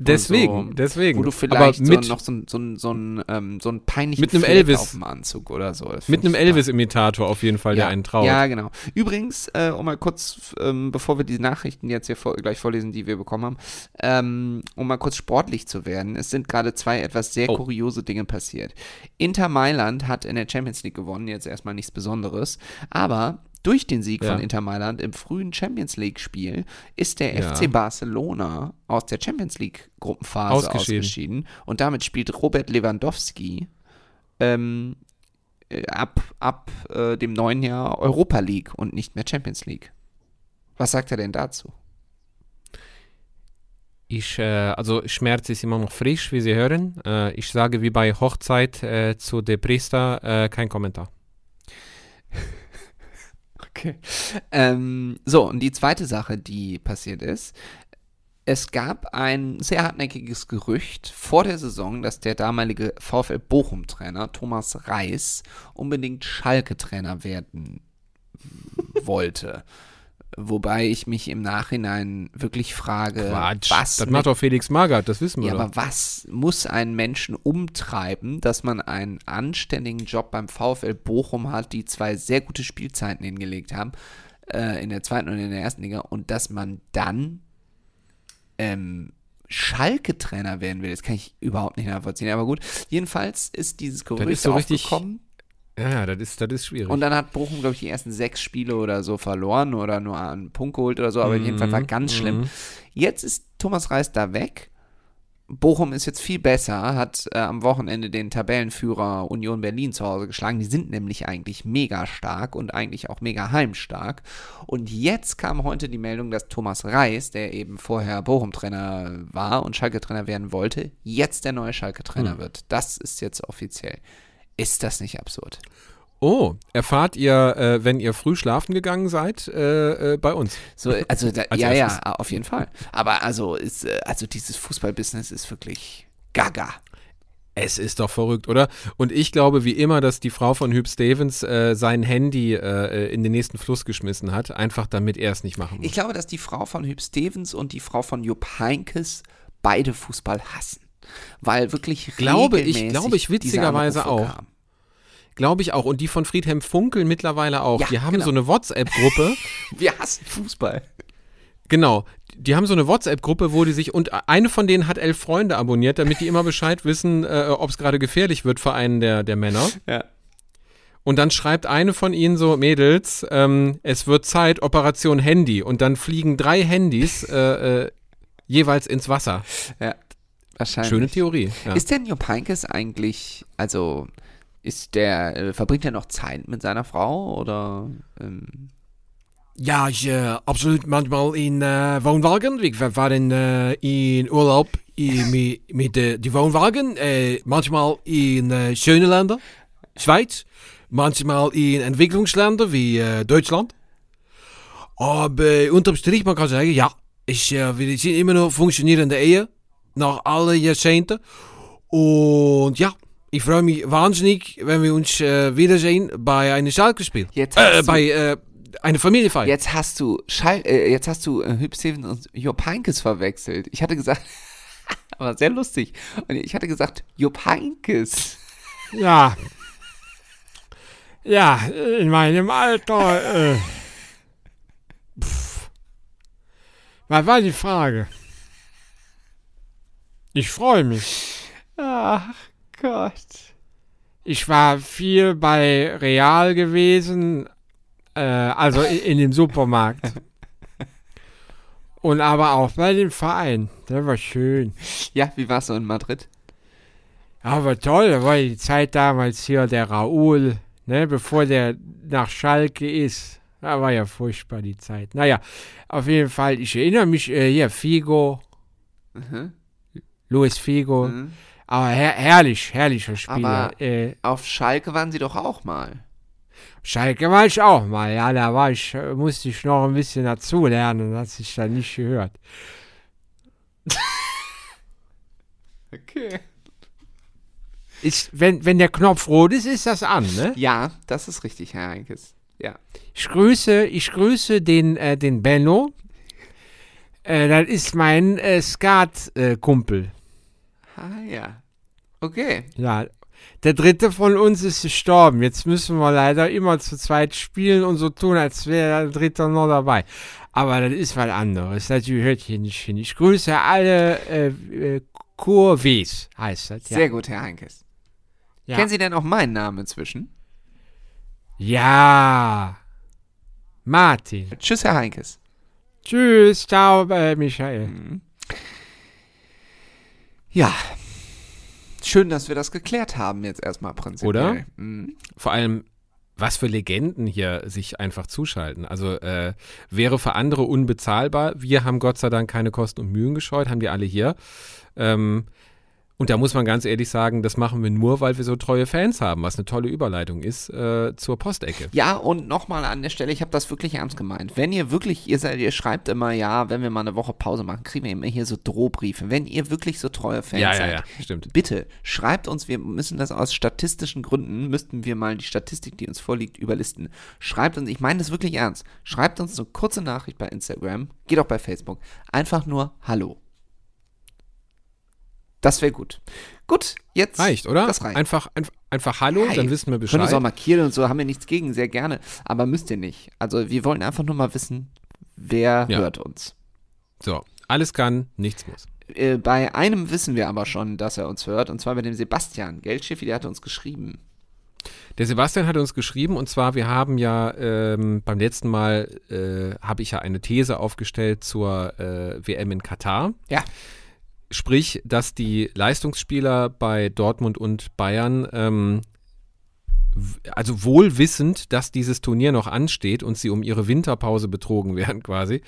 Deswegen, so, deswegen. Wo du Aber vielleicht mit- so noch so, ein- so, so, ein, ähm, so ein peinlichen Mit einem Fleck Elvis. auf dem Anzug oder so. Mit einem. Elvis-Imitator auf jeden Fall, der einen traut. Ja, genau. Übrigens, äh, um mal kurz, ähm, bevor wir die Nachrichten jetzt hier vor, gleich vorlesen, die wir bekommen haben, ähm, um mal kurz sportlich zu werden, es sind gerade zwei etwas sehr Oh. kuriose Dinge passiert. Inter Mailand hat in der Champions League gewonnen, jetzt erstmal nichts Besonderes, aber durch den Sieg Ja. von Inter Mailand im frühen Champions League-Spiel ist der Ja. FC Barcelona aus der Champions League-Gruppenphase Ausgeschieden. ausgeschieden. Und damit spielt Robert Lewandowski ähm, äh, ab, ab äh, dem neuen Jahr Europa League und nicht mehr Champions League. Was sagt er denn dazu? Ich, äh, also Schmerz ist immer noch frisch, wie Sie hören. Äh, ich sage wie bei Hochzeit äh, zu der Priester äh, kein Kommentar. [laughs] Okay. Ähm, so, und die zweite Sache, die passiert ist, es gab ein sehr hartnäckiges Gerücht vor der Saison, dass der damalige VfL Bochum-Trainer Thomas Reis unbedingt Schalke-Trainer werden wollte. Wobei ich mich im Nachhinein wirklich frage, Quatsch. was das macht doch Felix Magath, das wissen wir Ja, doch. aber was muss einen Menschen umtreiben, dass man einen anständigen Job beim VfL Bochum hat, die zwei sehr gute Spielzeiten hingelegt haben, äh, in der zweiten und in der ersten Liga, und dass man dann ähm, Schalke-Trainer werden will? Das kann ich überhaupt nicht nachvollziehen. Aber gut, jedenfalls ist dieses Gerücht so richtig- aufgekommen. Ja, ja, das ist, das ist schwierig. Und dann hat Bochum, glaube ich, die ersten sechs Spiele oder so verloren oder nur einen Punkt geholt oder so, aber Mhm, jedenfalls war ganz schlimm. Jetzt ist Thomas Reis da weg. Bochum ist jetzt viel besser, hat äh, am Wochenende den Tabellenführer Union Berlin zu Hause geschlagen. Die sind nämlich eigentlich mega stark und eigentlich auch mega heimstark. Und jetzt kam heute die Meldung, dass Thomas Reis, der eben vorher Bochum-Trainer war und Schalke-Trainer werden wollte, jetzt der neue Schalke-Trainer wird. Das ist jetzt offiziell. Ist das nicht absurd? oh, erfahrt ihr, äh, wenn ihr früh schlafen gegangen seid, äh, äh, bei uns. So, also da, [laughs] ja, ja, auf jeden Fall. Aber also ist, äh, also dieses Fußballbusiness ist wirklich gaga. Es ist doch verrückt, oder? Und ich glaube wie immer, dass die Frau von Hüb Stevens äh, sein Handy äh, in den nächsten Fluss geschmissen hat, einfach damit er es nicht machen muss. Ich glaube, dass die Frau von Hüb Stevens und die Frau von Jupp Heinkes beide Fußball hassen. Weil wirklich Glaube ich- glaube ich witzigerweise auch. kamen. Glaube ich auch. Und die von Friedhelm Funkel mittlerweile auch. Ja, die haben genau. so eine WhatsApp-Gruppe. [laughs] Wir hassen Fußball. Genau. Die haben so eine WhatsApp-Gruppe, wo die sich, und eine von denen hat elf Freunde abonniert, damit die immer Bescheid wissen, äh, ob es gerade gefährlich wird für einen der, der Männer. Ja. Und dann schreibt eine von ihnen so, Mädels, ähm, es wird Zeit, Operation Handy. Und dann fliegen drei Handys äh, äh, jeweils ins Wasser. ja. Wahrscheinlich. Schöne Theorie. Ja. Ist denn Jupp Heinkes eigentlich, also ist der, äh, verbringt er noch Zeit mit seiner Frau oder ähm, Ja, ich, äh, absolut manchmal in äh, Wohnwagen. Wir waren äh, in Urlaub i- [laughs] mit, mit äh, die Wohnwagen, äh, manchmal in äh, schöne Länder, Schweiz, manchmal in Entwicklungsländer wie äh, Deutschland. Aber unterm Strich, man kann sagen, ja, ich, äh, wir sind immer noch funktionierende Ehe, nach allen Jahrzehnten. Und ja, ich freue mich wahnsinnig, wenn wir uns äh, wiedersehen bei einem Schalke-Spiel. Jetzt Äh, bei äh, einer Familienfeier. Jetzt hast du Schall, äh, jetzt hast du äh, Hüb Stevens und Jupp Heynckes verwechselt. Ich hatte gesagt, [laughs] aber sehr lustig. Und ich hatte gesagt, Jupp Heynckes. Ja. Ja, in meinem Alter. Äh, pff. Was war die Frage? Ich freue mich. Ach Gott. Ich war viel bei Real gewesen, äh, also in, in dem Supermarkt. Und aber auch bei dem Verein. Der war schön. Ja, wie war's so in Madrid? Ja, war toll. Da war die Zeit damals hier der Raoul, ne, bevor der nach Schalke ist. Da war ja furchtbar die Zeit. Naja, auf jeden Fall, ich erinnere mich, äh, hier, Figo, Mhm. Luis Figo. Mhm. Aber her herrlich, herrlicher Spieler. Aber- äh, Auf Schalke waren sie doch auch mal. Schalke war ich auch mal, ja, da war ich, äh, musste ich noch ein bisschen dazulernen, hat sich dann nicht gehört. [laughs] Okay. Ist, wenn, wenn der Knopf rot ist, ist das an, ne? Ja, das ist richtig, Herr Heinkes. Ja. Ich grüße, ich grüße den, äh, den Benno. Äh, das ist mein äh, Skat-Kumpel. Ah, ja. Okay. ja, der dritte von uns ist gestorben. Jetzt müssen wir leider immer zu zweit spielen und so tun, als wäre der dritte noch dabei. Aber das ist was anderes. Das gehört hier nicht hin. Ich grüße alle äh, äh, Kurves, heißt das. Ja. Sehr gut, Herr Heinkes. Ja. Kennen Sie denn auch meinen Namen inzwischen? Ja. Martin. Tschüss, Herr Heinkes. Tschüss, ciao, äh, Michael. Ja. Schön, dass wir das geklärt haben jetzt erstmal prinzipiell. Oder? Mhm. Vor allem, was für Legenden hier sich einfach zuschalten. Also äh, wäre für andere unbezahlbar. Wir haben Gott sei Dank keine Kosten und Mühen gescheut, haben die alle hier. Ähm, und da muss man ganz ehrlich sagen, das machen wir nur, weil wir so treue Fans haben, was eine tolle Überleitung ist äh, zur Postecke. Ja, und nochmal an der Stelle, ich habe das wirklich ernst gemeint. Wenn ihr wirklich, ihr seid, ihr schreibt immer, ja, wenn wir mal eine Woche Pause machen, kriegen wir immer hier so Drohbriefe. Wenn ihr wirklich so treue Fans Ja, ja, seid, ja, stimmt. bitte schreibt uns, wir müssen das aus statistischen Gründen, müssten wir mal die Statistik, die uns vorliegt, überlisten. Schreibt uns, ich meine das wirklich ernst, schreibt uns eine kurze Nachricht bei Instagram, geht auch bei Facebook, einfach nur Hallo. Das wäre gut. Gut, jetzt. Reicht, oder? Das reicht. Einfach, einfach, einfach Hallo, Hey, dann wissen wir Können uns auch Bescheid. markieren und so, haben wir nichts gegen, sehr gerne. Aber müsst ihr nicht. Also wir wollen einfach nur mal wissen, wer Ja. hört uns. So, alles kann, nichts muss. Äh, bei einem wissen wir aber schon, dass er uns hört, und zwar bei dem Sebastian. Geldschiffi, der hat uns geschrieben. Der Sebastian hat uns geschrieben und zwar, wir haben ja ähm, beim letzten Mal, äh, habe ich ja eine These aufgestellt zur äh, WM in Katar. Ja. Sprich, dass die Leistungsspieler bei Dortmund und Bayern, ähm, also wohl wissend, dass dieses Turnier noch ansteht und sie um ihre Winterpause betrogen [laughs] werden quasi,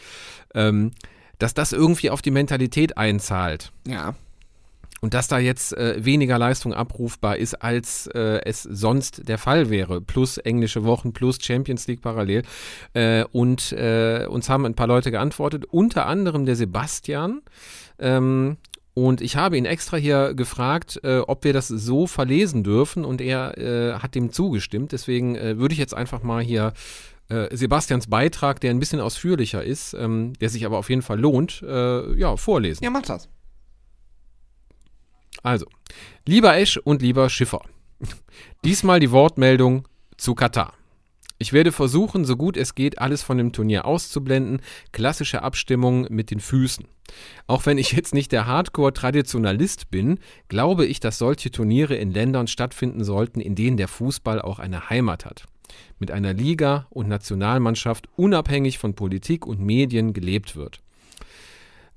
ähm, dass das irgendwie auf die Mentalität einzahlt. Ja. Und dass da jetzt äh, weniger Leistung abrufbar ist, als äh, es sonst der Fall wäre. Plus englische Wochen, plus Champions League parallel. Äh, und äh, uns haben ein paar Leute geantwortet, unter anderem der Sebastian. Ähm, und ich habe ihn extra hier gefragt, äh, ob wir das so verlesen dürfen. Und er äh, hat dem zugestimmt. Deswegen äh, würde ich jetzt einfach mal hier äh, Sebastians Beitrag, der ein bisschen ausführlicher ist, ähm, der sich aber auf jeden Fall lohnt, äh, ja, vorlesen. Ja, macht das. Also, lieber Esch und lieber Schiffer. [laughs] Diesmal die Wortmeldung zu Katar. Ich werde versuchen, so gut es geht, alles von dem Turnier auszublenden. Klassische Abstimmung mit den Füßen. Auch wenn ich jetzt nicht der Hardcore-Traditionalist bin, glaube ich, dass solche Turniere in Ländern stattfinden sollten, in denen der Fußball auch eine Heimat hat. Mit einer Liga und Nationalmannschaft unabhängig von Politik und Medien gelebt wird.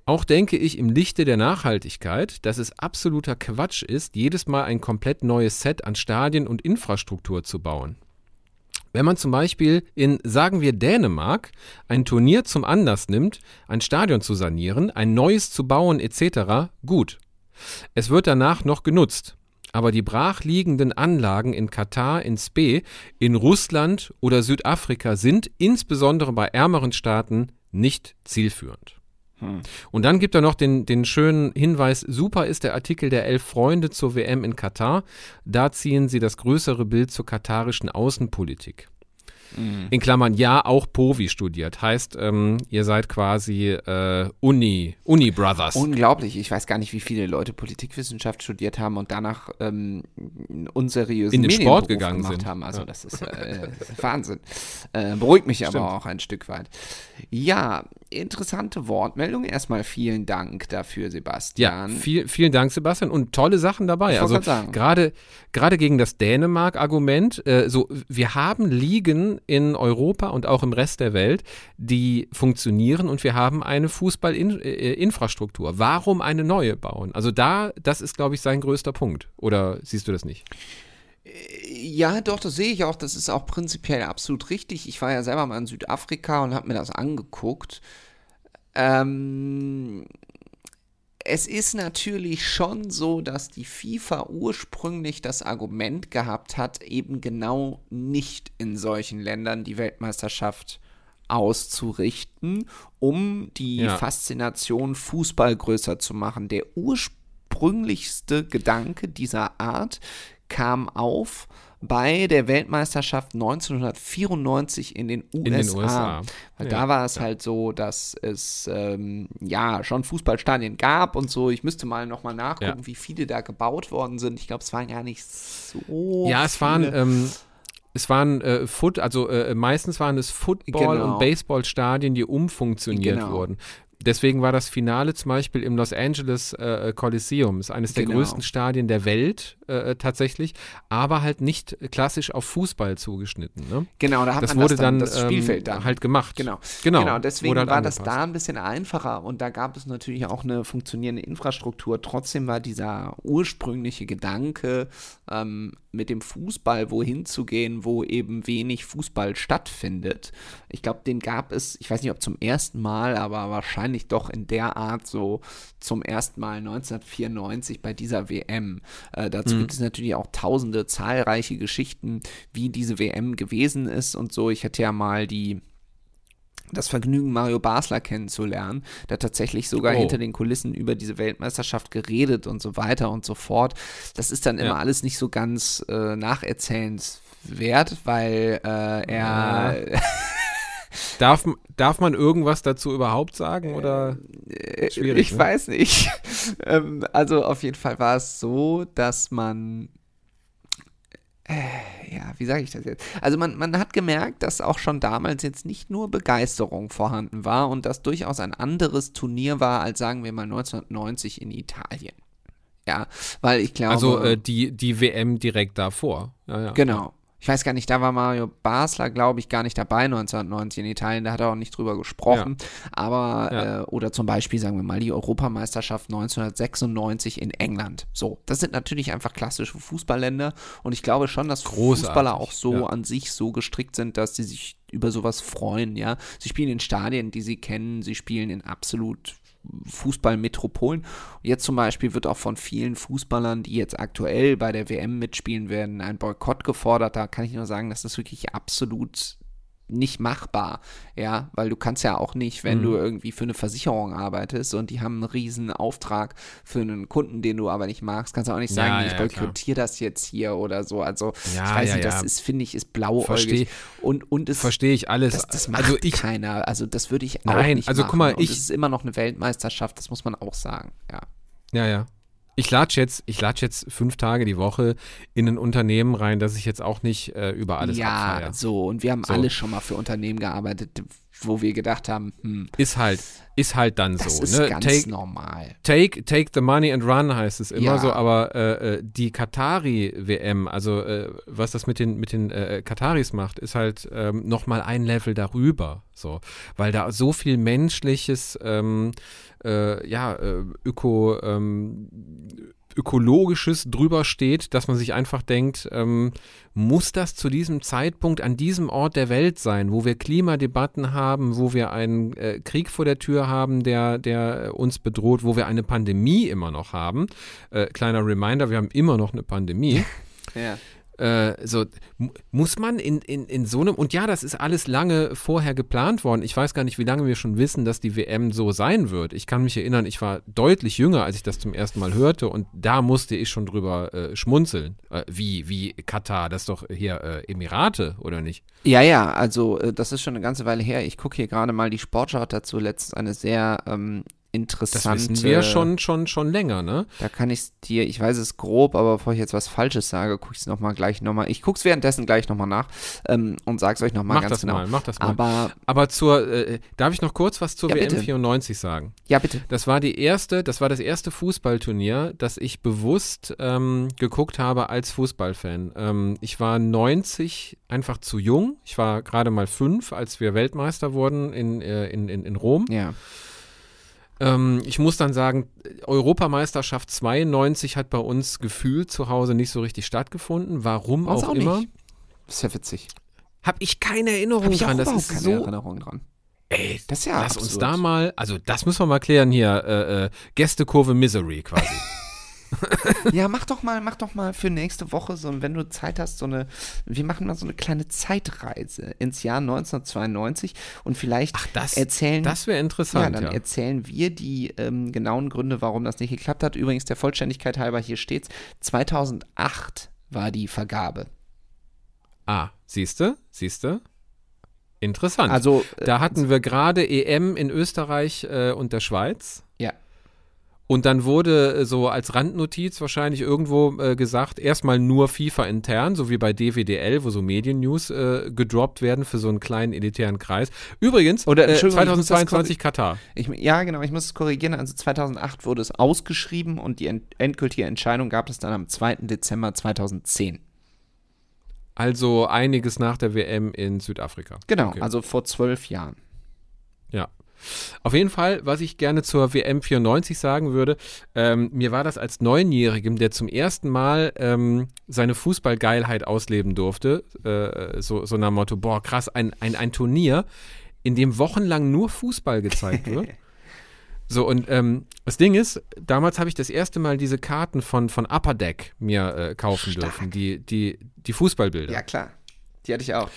Auch denke ich im Lichte der Nachhaltigkeit, dass es absoluter Quatsch ist, jedes Mal ein komplett neues Set an Stadien und Infrastruktur zu bauen. Wenn man zum Beispiel in, sagen wir, Dänemark ein Turnier zum Anlass nimmt, ein Stadion zu sanieren, ein neues zu bauen etc., gut, Es wird danach noch genutzt. Aber die brachliegenden Anlagen in Katar, in Spe, in Russland oder Südafrika sind insbesondere bei ärmeren Staaten nicht zielführend. Und dann gibt er noch den, den schönen Hinweis, super ist der Artikel der elf Freunde zur WM in Katar. Da ziehen sie das größere Bild zur katarischen Außenpolitik. Mhm. In Klammern, ja, auch Povi studiert. Heißt, ähm, ihr seid quasi äh, Uni, Uni-Brothers. Unglaublich. Ich weiß gar nicht, wie viele Leute Politikwissenschaft studiert haben und danach ähm, unseriösen In den Sport gegangen gemacht sind. haben. Also Ja. das ist äh, [laughs] Wahnsinn. Äh, beruhigt mich Stimmt. aber auch ein Stück weit. Ja, interessante Wortmeldung. Erstmal vielen Dank dafür, Ja, Sebastian. viel, vielen Dank, Sebastian. Und tolle Sachen dabei. Ich Also gerade gegen das Dänemark-Argument, äh, so wir haben In Europa und auch im Rest der Welt, die funktionieren und wir haben eine Fußballinfrastruktur. Warum eine neue bauen? Also da, das ist, glaube ich, sein größter Punkt. Oder siehst du das nicht? Ja, doch, das sehe ich auch. Das ist auch prinzipiell absolut richtig. Ich war ja selber mal in Südafrika und habe mir das angeguckt. Ähm, es ist natürlich schon so, dass die FIFA ursprünglich das Argument gehabt hat, eben genau nicht in solchen Ländern die Weltmeisterschaft auszurichten, um die Ja. Faszination Fußball größer zu machen. Der ursprünglichste Gedanke dieser Art kam auf bei der Weltmeisterschaft 1994 in den USA. In den USA. Weil Ja, da war es ja. halt so, dass es ähm, ja schon Fußballstadien gab und so. Ich müsste mal nochmal nachgucken, Ja. wie viele da gebaut worden sind. Ich glaube, es waren gar nicht so. Ja, es waren, viele. ähm, es waren äh, Foot, also äh, meistens waren es Football- Genau. und Baseballstadien, die umfunktioniert Genau. wurden. Deswegen war das Finale zum Beispiel im Los Angeles äh, Coliseum, ist eines der Genau. größten Stadien der Welt äh, tatsächlich, aber halt nicht klassisch auf Fußball zugeschnitten. Ne? Genau, da hat das man wurde das dann, dann das Spielfeld ähm, dann. halt gemacht. Genau. genau. Genau, deswegen halt war das angepasst. da ein bisschen einfacher und da gab es natürlich auch eine funktionierende Infrastruktur. Trotzdem war dieser ursprüngliche Gedanke, ähm, mit dem Fußball wohin zu gehen, wo eben wenig Fußball stattfindet. Ich glaube, den gab es, ich weiß nicht, ob zum ersten Mal, aber wahrscheinlich doch in der Art so zum ersten Mal 1994 bei dieser WM. Äh, dazu gibt es natürlich auch tausende, zahlreiche Geschichten, wie diese WM gewesen ist und so. Ich hatte ja mal die das Vergnügen, Mario Basler kennenzulernen, der tatsächlich sogar Oh. hinter den Kulissen über diese Weltmeisterschaft geredet und so weiter und so fort. Das ist dann immer Ja. alles nicht so ganz äh, nacherzählenswert, weil äh, er [laughs] Darf, darf man irgendwas dazu überhaupt sagen? Oder? Äh, Schwierig, ich ne? weiß nicht. [laughs] ähm, also auf jeden Fall war es so, dass man äh, ja, wie sage ich das jetzt? Also man, man hat gemerkt, dass auch schon damals jetzt nicht nur Begeisterung vorhanden war und das durchaus ein anderes Turnier war als sagen wir mal 1990 in Italien. Ja, weil ich glaube. Also äh, die, die WM direkt davor. Ja, ja. Genau. Ich weiß gar nicht, da war Mario Basler, glaube ich, gar nicht dabei 1990 in Italien, da hat er auch nicht drüber gesprochen. Aber, Ja. äh, oder zum Beispiel, sagen wir mal, die Europameisterschaft 1996 in England. So, das sind natürlich einfach klassische Fußballländer und ich glaube schon, dass Großartig, Fußballer auch so ja. an sich so gestrickt sind, dass sie sich über sowas freuen, ja. Sie spielen in Stadien, die sie kennen, sie spielen in absolut Fußballmetropolen. Jetzt zum Beispiel wird auch von vielen Fußballern, die jetzt aktuell bei der WM mitspielen werden, ein Boykott gefordert. Da kann ich nur sagen, das ist wirklich absolut nicht machbar, ja, weil du kannst ja auch nicht, wenn Mhm. du irgendwie für eine Versicherung arbeitest und die haben einen riesen Auftrag für einen Kunden, den du aber nicht magst, kannst du auch nicht sagen, Ja, ich ja, klar. boykottiere das jetzt hier oder so. Also Ja, ich weiß nicht, das ist, finde ich, ist Versteh- blauäugig und, und es Verstehe ich alles. das, das macht also ich, keiner. Also das würde ich auch Nein, nicht also machen. guck mal, und ich- es ist immer noch eine Weltmeisterschaft, das muss man auch sagen. Ja. Ja, ja. Ich latsch jetzt, ich latsch jetzt fünf Tage die Woche in ein Unternehmen rein, das ich jetzt auch nicht äh, über alles ja, abfeier. so. Und wir haben So. alle schon mal für Unternehmen gearbeitet, wo wir gedacht haben, hm, Ist halt, ist halt dann das so. ist ne? ganz Take, normal. take, take the money and run heißt es immer Ja. so, aber äh, äh, die Katari-WM, also äh, was das mit den, mit den äh, Kataris macht, ist halt ähm, nochmal ein Level darüber. So, weil da so viel menschliches, ähm, äh, ja, äh, Öko, ähm, Ökologisches drüber steht, dass man sich einfach denkt, ähm, muss das zu diesem Zeitpunkt an diesem Ort der Welt sein, wo wir Klimadebatten haben, wo wir einen äh, Krieg vor der Tür haben, der, der uns bedroht, wo wir eine Pandemie immer noch haben. Äh, kleiner Reminder, wir haben immer noch eine Pandemie. [laughs] Ja. Äh, so, muss man in, in, in so einem, und ja, das ist alles lange vorher geplant worden. Ich weiß gar nicht, wie lange wir schon wissen, dass die WM so sein wird. Ich kann mich erinnern, ich war deutlich jünger, als ich das zum ersten Mal hörte und da musste ich schon drüber äh, schmunzeln. Äh, wie, wie Katar, das ist doch hier äh, Emirate, oder nicht? Ja, ja, also äh, das ist schon eine ganze Weile her. Ich gucke hier gerade mal die Sportschau dazu letztens eine sehr ähm, interessante. Das wissen wir schon, schon, schon länger, ne? Da kann ich es dir, ich weiß es grob, aber bevor ich jetzt was Falsches sage, gucke ich es nochmal gleich nochmal. Ich gucke es währenddessen gleich nochmal nach ähm, und sage es euch nochmal ganz das genau. mal, mach das mal. Aber Aber zur, äh, darf ich noch kurz was zur Ja, WM bitte. 94 sagen? ja, bitte. Das war die erste, das war das erste Fußballturnier, das ich bewusst ähm, geguckt habe als Fußballfan. Ähm, ich war 90 einfach zu jung. Ich war gerade mal fünf, als wir Weltmeister wurden in, äh, in, in, in Rom. Ja. Ähm, ich muss dann sagen, Europameisterschaft 92 hat bei uns gefühlt zu Hause nicht so richtig stattgefunden. Warum uns auch, auch immer. nicht. Das ist ja witzig. Habe ich keine Erinnerung ich auch dran. Das ist keine so Erinnerung dran. Ey, Das ist ja lass uns absurd. da mal, also das müssen wir mal klären hier, äh, äh, Gästekurve Misery quasi. [laughs] Ja, mach doch mal, mach doch mal für nächste Woche so, wenn du Zeit hast, so eine, wir machen mal so eine kleine Zeitreise ins Jahr 1992 und vielleicht Ach, das, erzählen, das wäre ja, interessant, dann ja. erzählen wir die ähm, genauen Gründe, warum das nicht geklappt hat. Übrigens der Vollständigkeit halber hier steht's. 2008 war die Vergabe. Ah, siehste, siehste. Interessant. Also äh, da hatten wir gerade EM in Österreich äh, und der Schweiz. Und dann wurde äh, so als Randnotiz wahrscheinlich irgendwo äh, gesagt, erstmal nur FIFA intern, so wie bei DWDL, wo so Mediennews äh, gedroppt werden für so einen kleinen elitären Kreis. Übrigens, Oder, äh, Entschuldigung, ich muss das 2022 Katar. Ich, ja, genau, ich muss es korrigieren. Also 2008 wurde es ausgeschrieben und die ent endgültige Entscheidung gab es dann am 2. Dezember 2010. Also einiges nach der WM in Südafrika. Genau, Okay. also vor zwölf Jahren. Auf jeden Fall, was ich gerne zur WM 94 sagen würde, ähm, mir war das als Neunjährigem, der zum ersten Mal ähm, seine Fußballgeilheit ausleben durfte, äh, so, so nach Motto, boah, krass, ein, ein, ein Turnier, in dem wochenlang nur Fußball gezeigt wird. [laughs] So, und ähm, das Ding ist, damals habe ich das erste Mal diese Karten von, von Upper Deck mir äh, kaufen Stark. dürfen, die, die, die Fußballbilder. Ja, klar. Die hatte ich auch.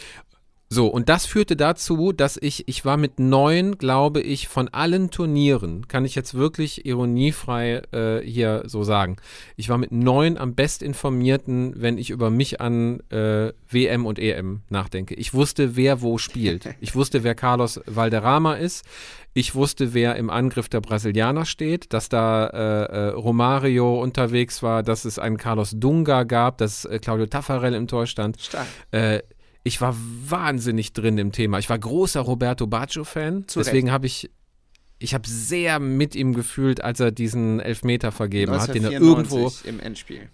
So, und das führte dazu, dass ich, ich war mit neun, glaube ich, von allen Turnieren, kann ich jetzt wirklich ironiefrei äh, hier so sagen, ich war mit neun am bestinformierten, wenn ich über mich an äh, WM und EM nachdenke. Ich wusste, wer wo spielt. Ich wusste, wer Carlos Valderrama ist. Ich wusste, wer im Angriff der Brasilianer steht, dass da äh, äh, Romario unterwegs war, dass es einen Carlos Dunga gab, dass äh, Claudio Taffarel im Tor stand. Stark. Ich war wahnsinnig drin im Thema. Ich war großer Roberto Baggio-Fan. Deswegen habe ich, ich habe sehr mit ihm gefühlt, als er diesen Elfmeter vergeben hat, den er irgendwo, 1994 im Endspiel.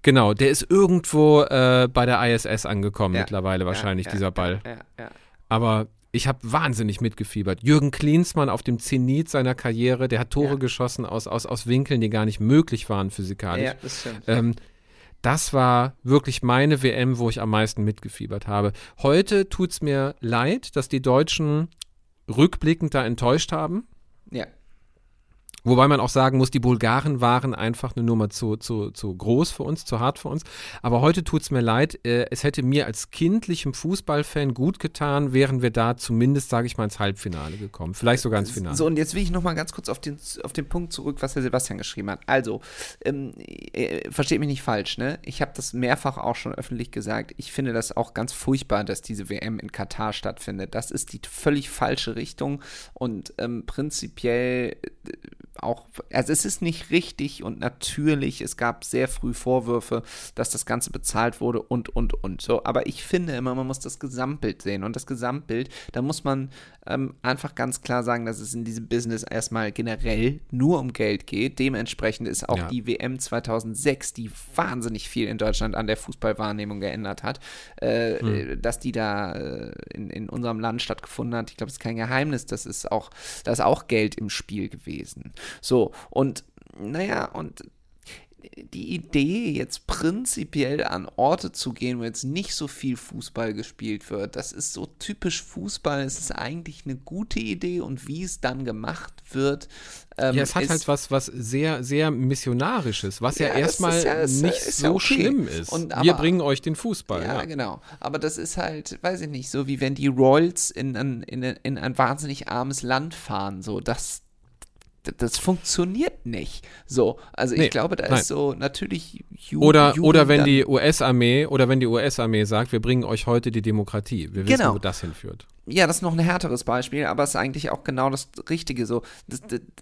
genau, der ist irgendwo äh, bei der ISS angekommen Ja, mittlerweile wahrscheinlich, ja, dieser Ball. Ja. Aber ich habe wahnsinnig mitgefiebert. Jürgen Klinsmann auf dem Zenit seiner Karriere, der hat Tore geschossen aus, aus, aus Winkeln, die gar nicht möglich waren physikalisch. ja, das stimmt. Ähm, das war wirklich meine WM, wo ich am meisten mitgefiebert habe. Heute tut es mir leid, dass die Deutschen rückblickend da enttäuscht haben. Wobei man auch sagen muss, die Bulgaren waren einfach eine Nummer zu, zu, zu groß für uns, zu hart für uns. Aber heute tut es mir leid. Äh, es hätte mir als kindlichem Fußballfan gut getan, wären wir da zumindest, sage ich mal, ins Halbfinale gekommen. Vielleicht sogar ins Finale. So, und jetzt will ich noch mal ganz kurz auf den, auf den Punkt zurück, was der Sebastian geschrieben hat. Also, ähm, äh, versteht mich nicht falsch, ne? Ich habe das mehrfach auch schon öffentlich gesagt. Ich finde das auch ganz furchtbar, dass diese WM in Katar stattfindet. Das ist die völlig falsche Richtung und ähm, prinzipiell äh, auch, also es ist nicht richtig und natürlich, es gab sehr früh Vorwürfe, dass das Ganze bezahlt wurde und, und, und. So, aber ich finde immer, man muss das Gesamtbild sehen. Und das Gesamtbild, da muss man ähm, einfach ganz klar sagen, dass es in diesem Business erstmal generell nur um Geld geht. Dementsprechend ist auch Ja. die WM 2006, die wahnsinnig viel in Deutschland an der Fußballwahrnehmung geändert hat, äh, äh, dass die da äh, in, in unserem Land stattgefunden hat. Ich glaube, es ist kein Geheimnis, das ist auch, da ist auch Geld im Spiel gewesen. So, und naja, und die Idee, jetzt prinzipiell an Orte zu gehen, wo jetzt nicht so viel Fußball gespielt wird, das ist so typisch Fußball. Es ist eigentlich eine gute Idee und wie es dann gemacht wird. Ähm, ja, es hat ist, halt was, was sehr, sehr missionarisches, was ja, Ja, erstmal ja- nicht so ja okay. schlimm ist. Und Wir aber- bringen euch den Fußball. Ja, genau. Aber das ist halt, weiß ich nicht, so wie wenn die Royals in ein, in, ein- in ein wahnsinnig armes Land fahren. So, das, das funktioniert nicht. So, also ich Nee, glaube, da nein. ist so natürlich Ju Oder, Jugend oder wenn die US-Armee oder wenn die US-Armee sagt, wir bringen euch heute die Demokratie. Wir wissen, Genau. wo das hinführt. Ja, das ist noch ein härteres Beispiel, aber es ist eigentlich auch genau das Richtige. So, das,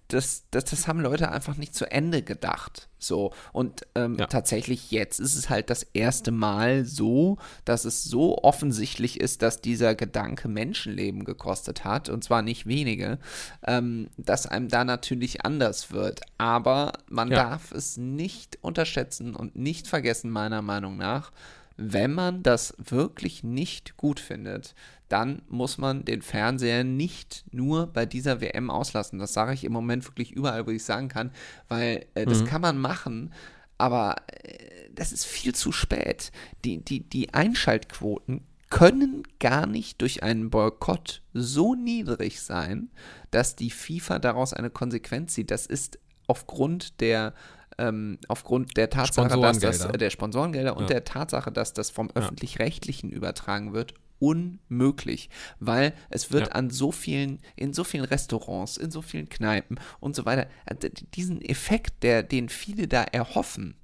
das, das, das haben Leute einfach nicht zu Ende gedacht. So, und ähm, Ja. tatsächlich jetzt ist es halt das erste Mal so, dass es so offensichtlich ist, dass dieser Gedanke Menschenleben gekostet hat, und zwar nicht wenige, ähm, dass einem da natürlich anders wird. Aber man Ja. darf es nicht unterschätzen und nicht vergessen, meiner Meinung nach, wenn man das wirklich nicht gut findet, dann muss man den Fernseher nicht nur bei dieser WM auslassen. Das sage ich im Moment wirklich überall, wo ich sagen kann, weil äh, das kann man machen, aber äh, das ist viel zu spät. Die, die, die Einschaltquoten können gar nicht durch einen Boykott so niedrig sein, dass die FIFA daraus eine Konsequenz zieht. Das ist aufgrund der ähm, aufgrund der Tatsache, dass das äh, der Sponsorengelder und Ja. der Tatsache, dass das vom öffentlich-rechtlichen übertragen wird, unmöglich, weil es wird Ja. an so vielen, in so vielen Restaurants, in so vielen Kneipen und so weiter, äh, diesen Effekt, der, den viele da erhoffen,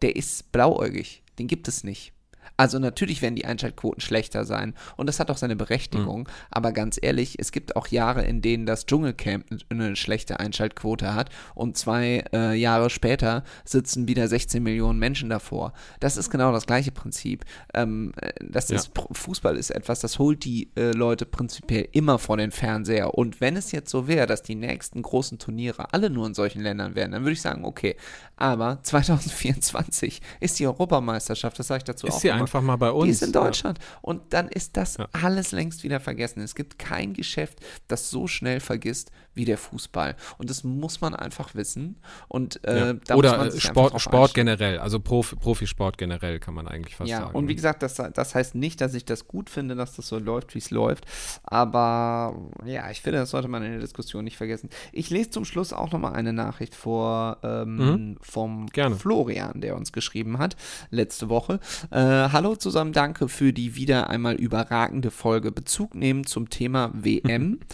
der ist blauäugig, den gibt es nicht. Also natürlich werden die Einschaltquoten schlechter sein und das hat auch seine Berechtigung, aber ganz ehrlich, es gibt auch Jahre, in denen das Dschungelcamp eine schlechte Einschaltquote hat und zwei äh, Jahre später sitzen wieder 16 Millionen Menschen davor. Das ist genau das gleiche Prinzip. Ähm, äh, das Ja. ist Fußball ist etwas, das holt die äh, Leute prinzipiell immer vor den Fernseher und wenn es jetzt so wäre, dass die nächsten großen Turniere alle nur in solchen Ländern wären, dann würde ich sagen, okay, aber 2024 ist die Europameisterschaft, das sage ich dazu auch Ist immer. einfach mal bei uns. Die ist in Deutschland. Und dann ist das Ja. alles längst wieder vergessen. Es gibt kein Geschäft, das so schnell vergisst wie der Fußball. Und das muss man einfach wissen. Und äh, Ja. Oder äh, Sport, Sport generell, also Profi, Profisport generell kann man eigentlich fast Ja, sagen. und wie gesagt, das, das heißt nicht, dass ich das gut finde, dass das so läuft, wie es läuft. Aber ja, ich finde, das sollte man in der Diskussion nicht vergessen. Ich lese zum Schluss auch nochmal eine Nachricht vor ähm, vom Mhm. Gerne. Florian, der uns geschrieben hat letzte Woche. Äh, Hallo zusammen, danke für die wieder einmal überragende Folge. Bezug nehmen zum Thema WM. [laughs]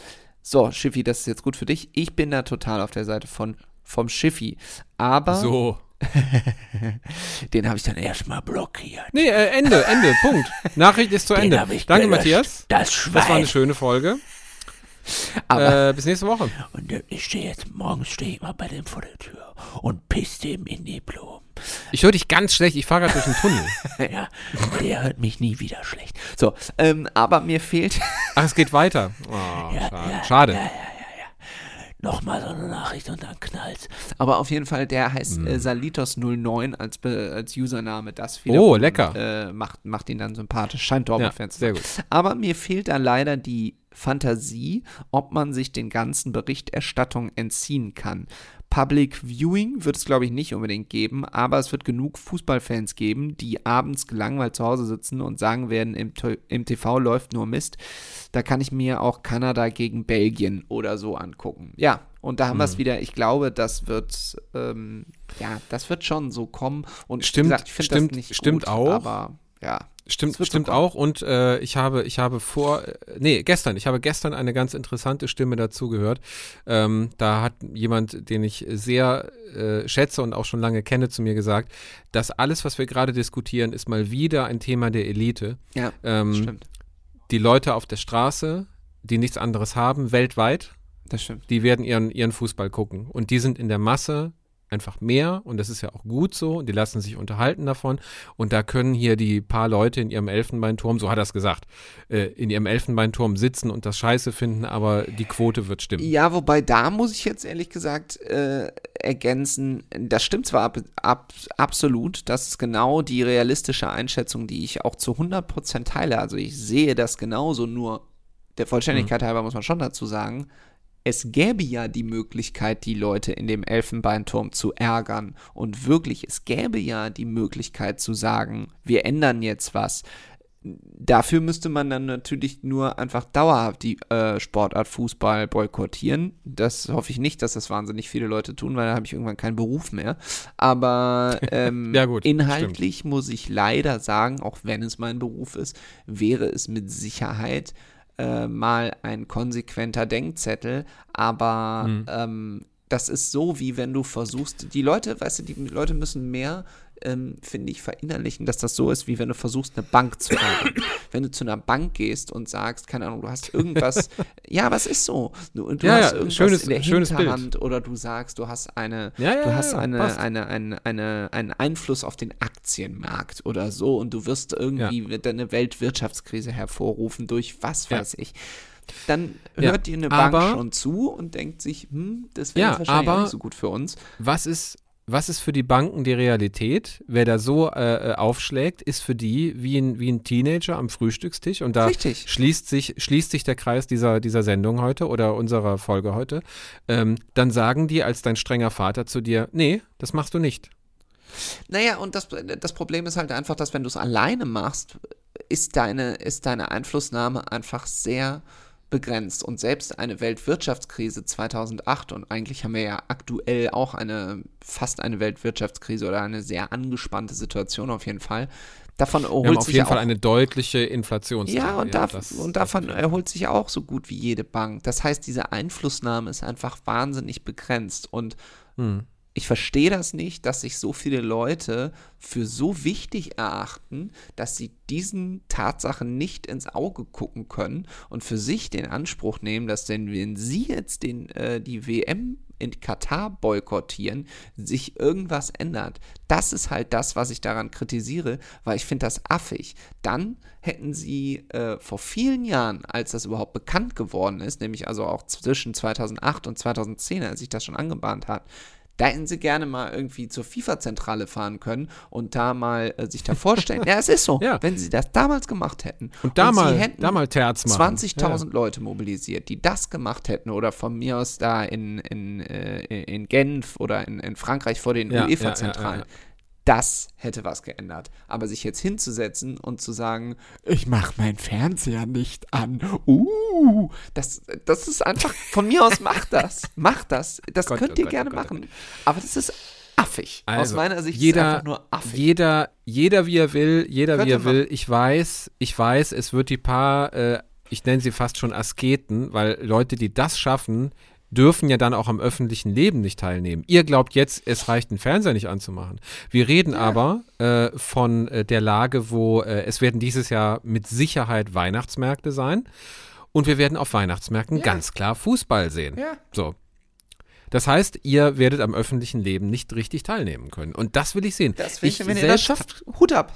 so, Schiffi, das ist jetzt gut für dich. Ich bin da total auf der Seite von vom Schiffi. Aber so. [laughs] den habe ich dann erstmal blockiert. Nee, äh, Ende, Ende, [laughs] Punkt. Nachricht ist zu Den Ende. Danke, gelöscht. Matthias. Das Das war eine Schwein. schöne Folge. Aber Äh, bis nächste Woche. Und äh, ich stehe jetzt, morgens stehe ich mal bei dem vor der Tür und piss dem in die Blumen. Ich höre dich ganz schlecht. Ich fahre gerade durch den Tunnel. [laughs] Ja, der hört mich nie wieder schlecht. So, ähm, aber mir fehlt, [laughs] Ach, es geht weiter. Oh, Ja, schade. ja, schade. Ja, ja. Nochmal so eine Nachricht und dann knallt's. aber auf jeden Fall, der heißt Hm. äh, Salitos09 als, Be- als Username. Das Oh, lecker. Äh, macht, macht ihn dann sympathisch. Scheint Dortmund-Fan zu sehr sein. gut. Aber mir fehlt da leider die Fantasie, ob man sich den ganzen Berichterstattung entziehen kann. Public Viewing wird es, glaube ich, nicht unbedingt geben, aber es wird genug Fußballfans geben, die abends gelangweilt zu Hause sitzen und sagen werden, im, im TV läuft nur Mist. Da kann ich mir auch Kanada gegen Belgien oder so angucken. Ja, und da haben wir Mhm. es wieder. Ich glaube, das wird, ähm, ja, das wird schon so kommen. Und Stimmt, wie gesagt, ich finde das nicht stimmt gut, auch. aber ja. Stimmt, stimmt auch. Und äh, ich habe, ich habe vor, äh, nee, gestern, ich habe gestern eine ganz interessante Stimme dazu gehört. Ähm, da hat jemand, den ich sehr äh, schätze und auch schon lange kenne, zu mir gesagt, dass alles, was wir gerade diskutieren, ist mal wieder ein Thema der Elite. Ja, Ähm, stimmt. Die Leute auf der Straße, die nichts anderes haben, weltweit, Das stimmt. die werden ihren, ihren Fußball gucken. Und die sind in der Masse einfach mehr und das ist ja auch gut so und die lassen sich unterhalten davon und da können hier die paar Leute in ihrem Elfenbeinturm, so hat er es gesagt, äh, in ihrem Elfenbeinturm sitzen und das scheiße finden, aber die Quote wird stimmen. Ja, wobei da muss ich jetzt ehrlich gesagt äh, ergänzen, das stimmt zwar ab, ab, absolut, das ist genau die realistische Einschätzung, die ich auch zu 100% teile. Also ich sehe das genauso, nur der Vollständigkeit halber muss man schon dazu sagen, es gäbe ja die Möglichkeit, die Leute in dem Elfenbeinturm zu ärgern. Und wirklich, es gäbe ja die Möglichkeit zu sagen, wir ändern jetzt was. Dafür müsste man dann natürlich nur einfach dauerhaft die äh, Sportart Fußball boykottieren. Das hoffe ich nicht, dass das wahnsinnig viele Leute tun, weil da habe ich irgendwann keinen Beruf mehr. Aber [laughs] ähm, Ja, gut, inhaltlich muss ich leider sagen, auch wenn es mein Beruf ist, wäre es mit Sicherheit äh, mal ein konsequenter Denkzettel. Aber Mhm. ähm, das ist so, wie wenn du versuchst, die Leute, weißt du, die Leute müssen mehr, ähm, finde ich, verinnerlichen, dass das so ist, wie wenn du versuchst, eine Bank zu haben. [coughs] wenn du zu einer Bank gehst und sagst, keine Ahnung, du hast irgendwas, [laughs] ja, was ist so? Du, und du Ja, hast ja, irgendwas schönes- in der Bild. Hinterhand oder du sagst, du hast eine, Ja, ja, du hast ja, eine, eine, eine, eine, einen Einfluss auf den Aktienmarkt oder so und du wirst irgendwie eine Weltwirtschaftskrise hervorrufen durch was Ja. weiß ich. Dann Ja, hört dir eine Bank aber- schon zu und denkt sich, hm, das wäre Ja, wahrscheinlich aber- nicht so gut für uns. Was ist, was ist für die Banken die Realität? Wer da so äh, äh, aufschlägt, ist für die wie ein, wie ein Teenager am Frühstückstisch. Und da Richtig. schließt sich, schließt sich der Kreis dieser, dieser Sendung heute oder unserer Folge heute. Ähm, dann sagen die als dein strenger Vater zu dir, nee, das machst du nicht. Naja, und das, das Problem ist halt einfach, dass wenn du es alleine machst, ist deine, ist deine Einflussnahme einfach sehr begrenzt. Und selbst eine Weltwirtschaftskrise 2008, und eigentlich haben wir ja aktuell auch eine, fast eine Weltwirtschaftskrise oder eine sehr angespannte Situation auf jeden Fall, davon erholt Wir haben auf sich jeden auch Fall eine deutliche Inflationsrate. Ja, und, dav das- und davon erholt sich auch so gut wie jede Bank. Das heißt, diese Einflussnahme ist einfach wahnsinnig begrenzt. Und Hm. Ich verstehe das nicht, dass sich so viele Leute für so wichtig erachten, dass sie diesen Tatsachen nicht ins Auge gucken können und für sich den Anspruch nehmen, dass denn wenn sie jetzt den, äh, die WM in Katar boykottieren, sich irgendwas ändert. Das ist halt das, was ich daran kritisiere, weil ich finde das affig. Dann hätten sie äh, vor vielen Jahren, als das überhaupt bekannt geworden ist, nämlich also auch zwischen 2008 und 2010, als sich das schon angebahnt hat, da hätten sie gerne mal irgendwie zur FIFA-Zentrale fahren können und da mal äh, sich da vorstellen. ja, es ist so. [laughs] Ja. Wenn sie das damals gemacht hätten Und da sie mal, hätten da mal Terz machen. 20.000 Leute mobilisiert, die das gemacht hätten oder von mir aus da in, in, äh, in Genf oder in, in Frankreich vor den Ja, ja, UEFA-Zentralen. Das hätte was geändert. Aber sich jetzt hinzusetzen und zu sagen, Ich mach meinen Fernseher nicht an. Uh. das, das ist einfach, von mir aus macht das. [laughs] Macht das. Das Gott, könnt oh ihr Gott, gerne oh Gott, oh machen. Aber das ist affig. Aus Also, meiner Sicht ist es jeder, einfach nur affig. Jeder, jeder wie er will, jeder wie Könnte er man. will. Ich weiß, ich weiß, es wird die paar, äh, ich nenne sie fast schon Asketen, weil Leute, die das schaffen, dürfen ja dann auch am öffentlichen Leben nicht teilnehmen. Ihr glaubt jetzt, es reicht, einen Fernseher nicht anzumachen. Wir reden aber äh, von äh, der Lage, wo äh, es werden dieses Jahr mit Sicherheit Weihnachtsmärkte sein und wir werden auf Weihnachtsmärkten ganz klar Fußball sehen. Ja. So. Das heißt, ihr werdet am öffentlichen Leben nicht richtig teilnehmen können. Und das will ich sehen. Das will ich, ich wenn ihr das schafft, Hut ab.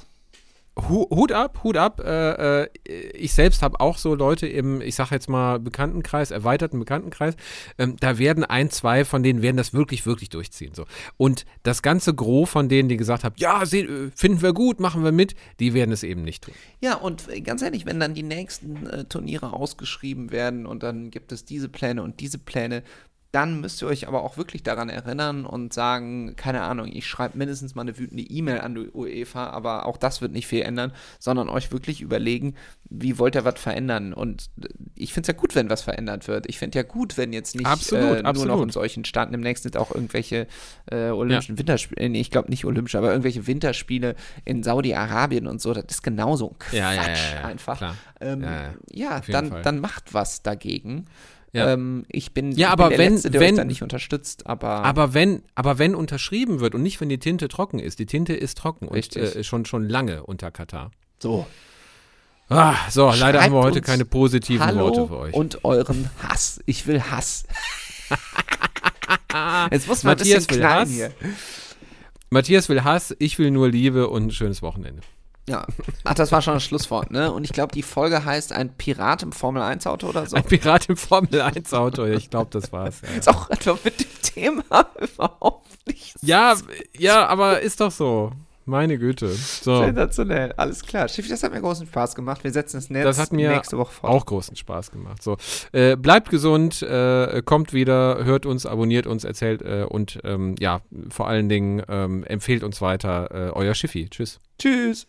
Hu- Hut ab, Hut ab. Äh, äh, ich selbst habe auch so Leute im, ich sage jetzt mal, Bekanntenkreis, erweiterten Bekanntenkreis. Ähm, da werden ein, zwei von denen werden das wirklich, wirklich durchziehen. So. Und das ganze Gros von denen, die gesagt haben, ja, äh, finden wir gut, machen wir mit, die werden es eben nicht tun. Ja, und äh, ganz ehrlich, wenn dann die nächsten äh, Turniere ausgeschrieben werden und dann gibt es diese Pläne und diese Pläne, dann müsst ihr euch aber auch wirklich daran erinnern und sagen, keine Ahnung, ich schreibe mindestens mal eine wütende E-Mail an die UEFA, aber auch das wird nicht viel ändern, sondern euch wirklich überlegen, wie wollt ihr was verändern? Und äh, ich finde es ja gut, wenn was verändert wird. Ich finde ja gut, wenn jetzt nicht Absolut, äh, nur noch absolut. in solchen Staaten demnächst sind auch irgendwelche äh, olympischen Winterspiele, nee, ich glaube nicht olympische, aber irgendwelche Winterspiele in Saudi-Arabien und so, das ist genauso ein Quatsch Ja, ja, ja, ja, einfach. Ähm, Ja, ja, ja, dann, Fall. dann macht was dagegen. Ja. Ähm, ich bin, Ja, ich aber bin der wenn- Letzte, der wenn- euch da nicht unterstützt, aber, Aber wenn, aber wenn unterschrieben wird und nicht, wenn die Tinte trocken ist, die Tinte ist trocken Richtig. und äh, schon, schon lange unter Katar. so. Ah, so, leider haben wir Schreibt heute keine positiven Hallo Worte für euch. und euren Hass. Ich will Hass. [laughs] Jetzt muss man Matthias ein bisschen will Hass. hier. Matthias will Hass, ich will nur Liebe und ein schönes Wochenende. Ja. Ach, das war schon das Schlusswort, ne? Und ich glaube, die Folge heißt ein Pirat im Formel-1-Auto oder so. Ein Pirat im Formel-1-Auto, ich glaube, das war's. Ja. Ist auch einfach mit dem Thema [laughs] überhaupt nicht. Ja, ja, aber ist doch so. Meine Güte. So. Sensationell. Alles klar. Schiffi, das hat mir großen Spaß gemacht. Wir setzen das Netz Das hat mir nächste Woche fort. auch großen Spaß gemacht. So, äh, bleibt gesund, äh, kommt wieder, hört uns, abonniert uns, erzählt äh, und ähm, ja, vor allen Dingen ähm, empfehlt uns weiter. Äh, euer Schiffi. Tschüss. Tschüss.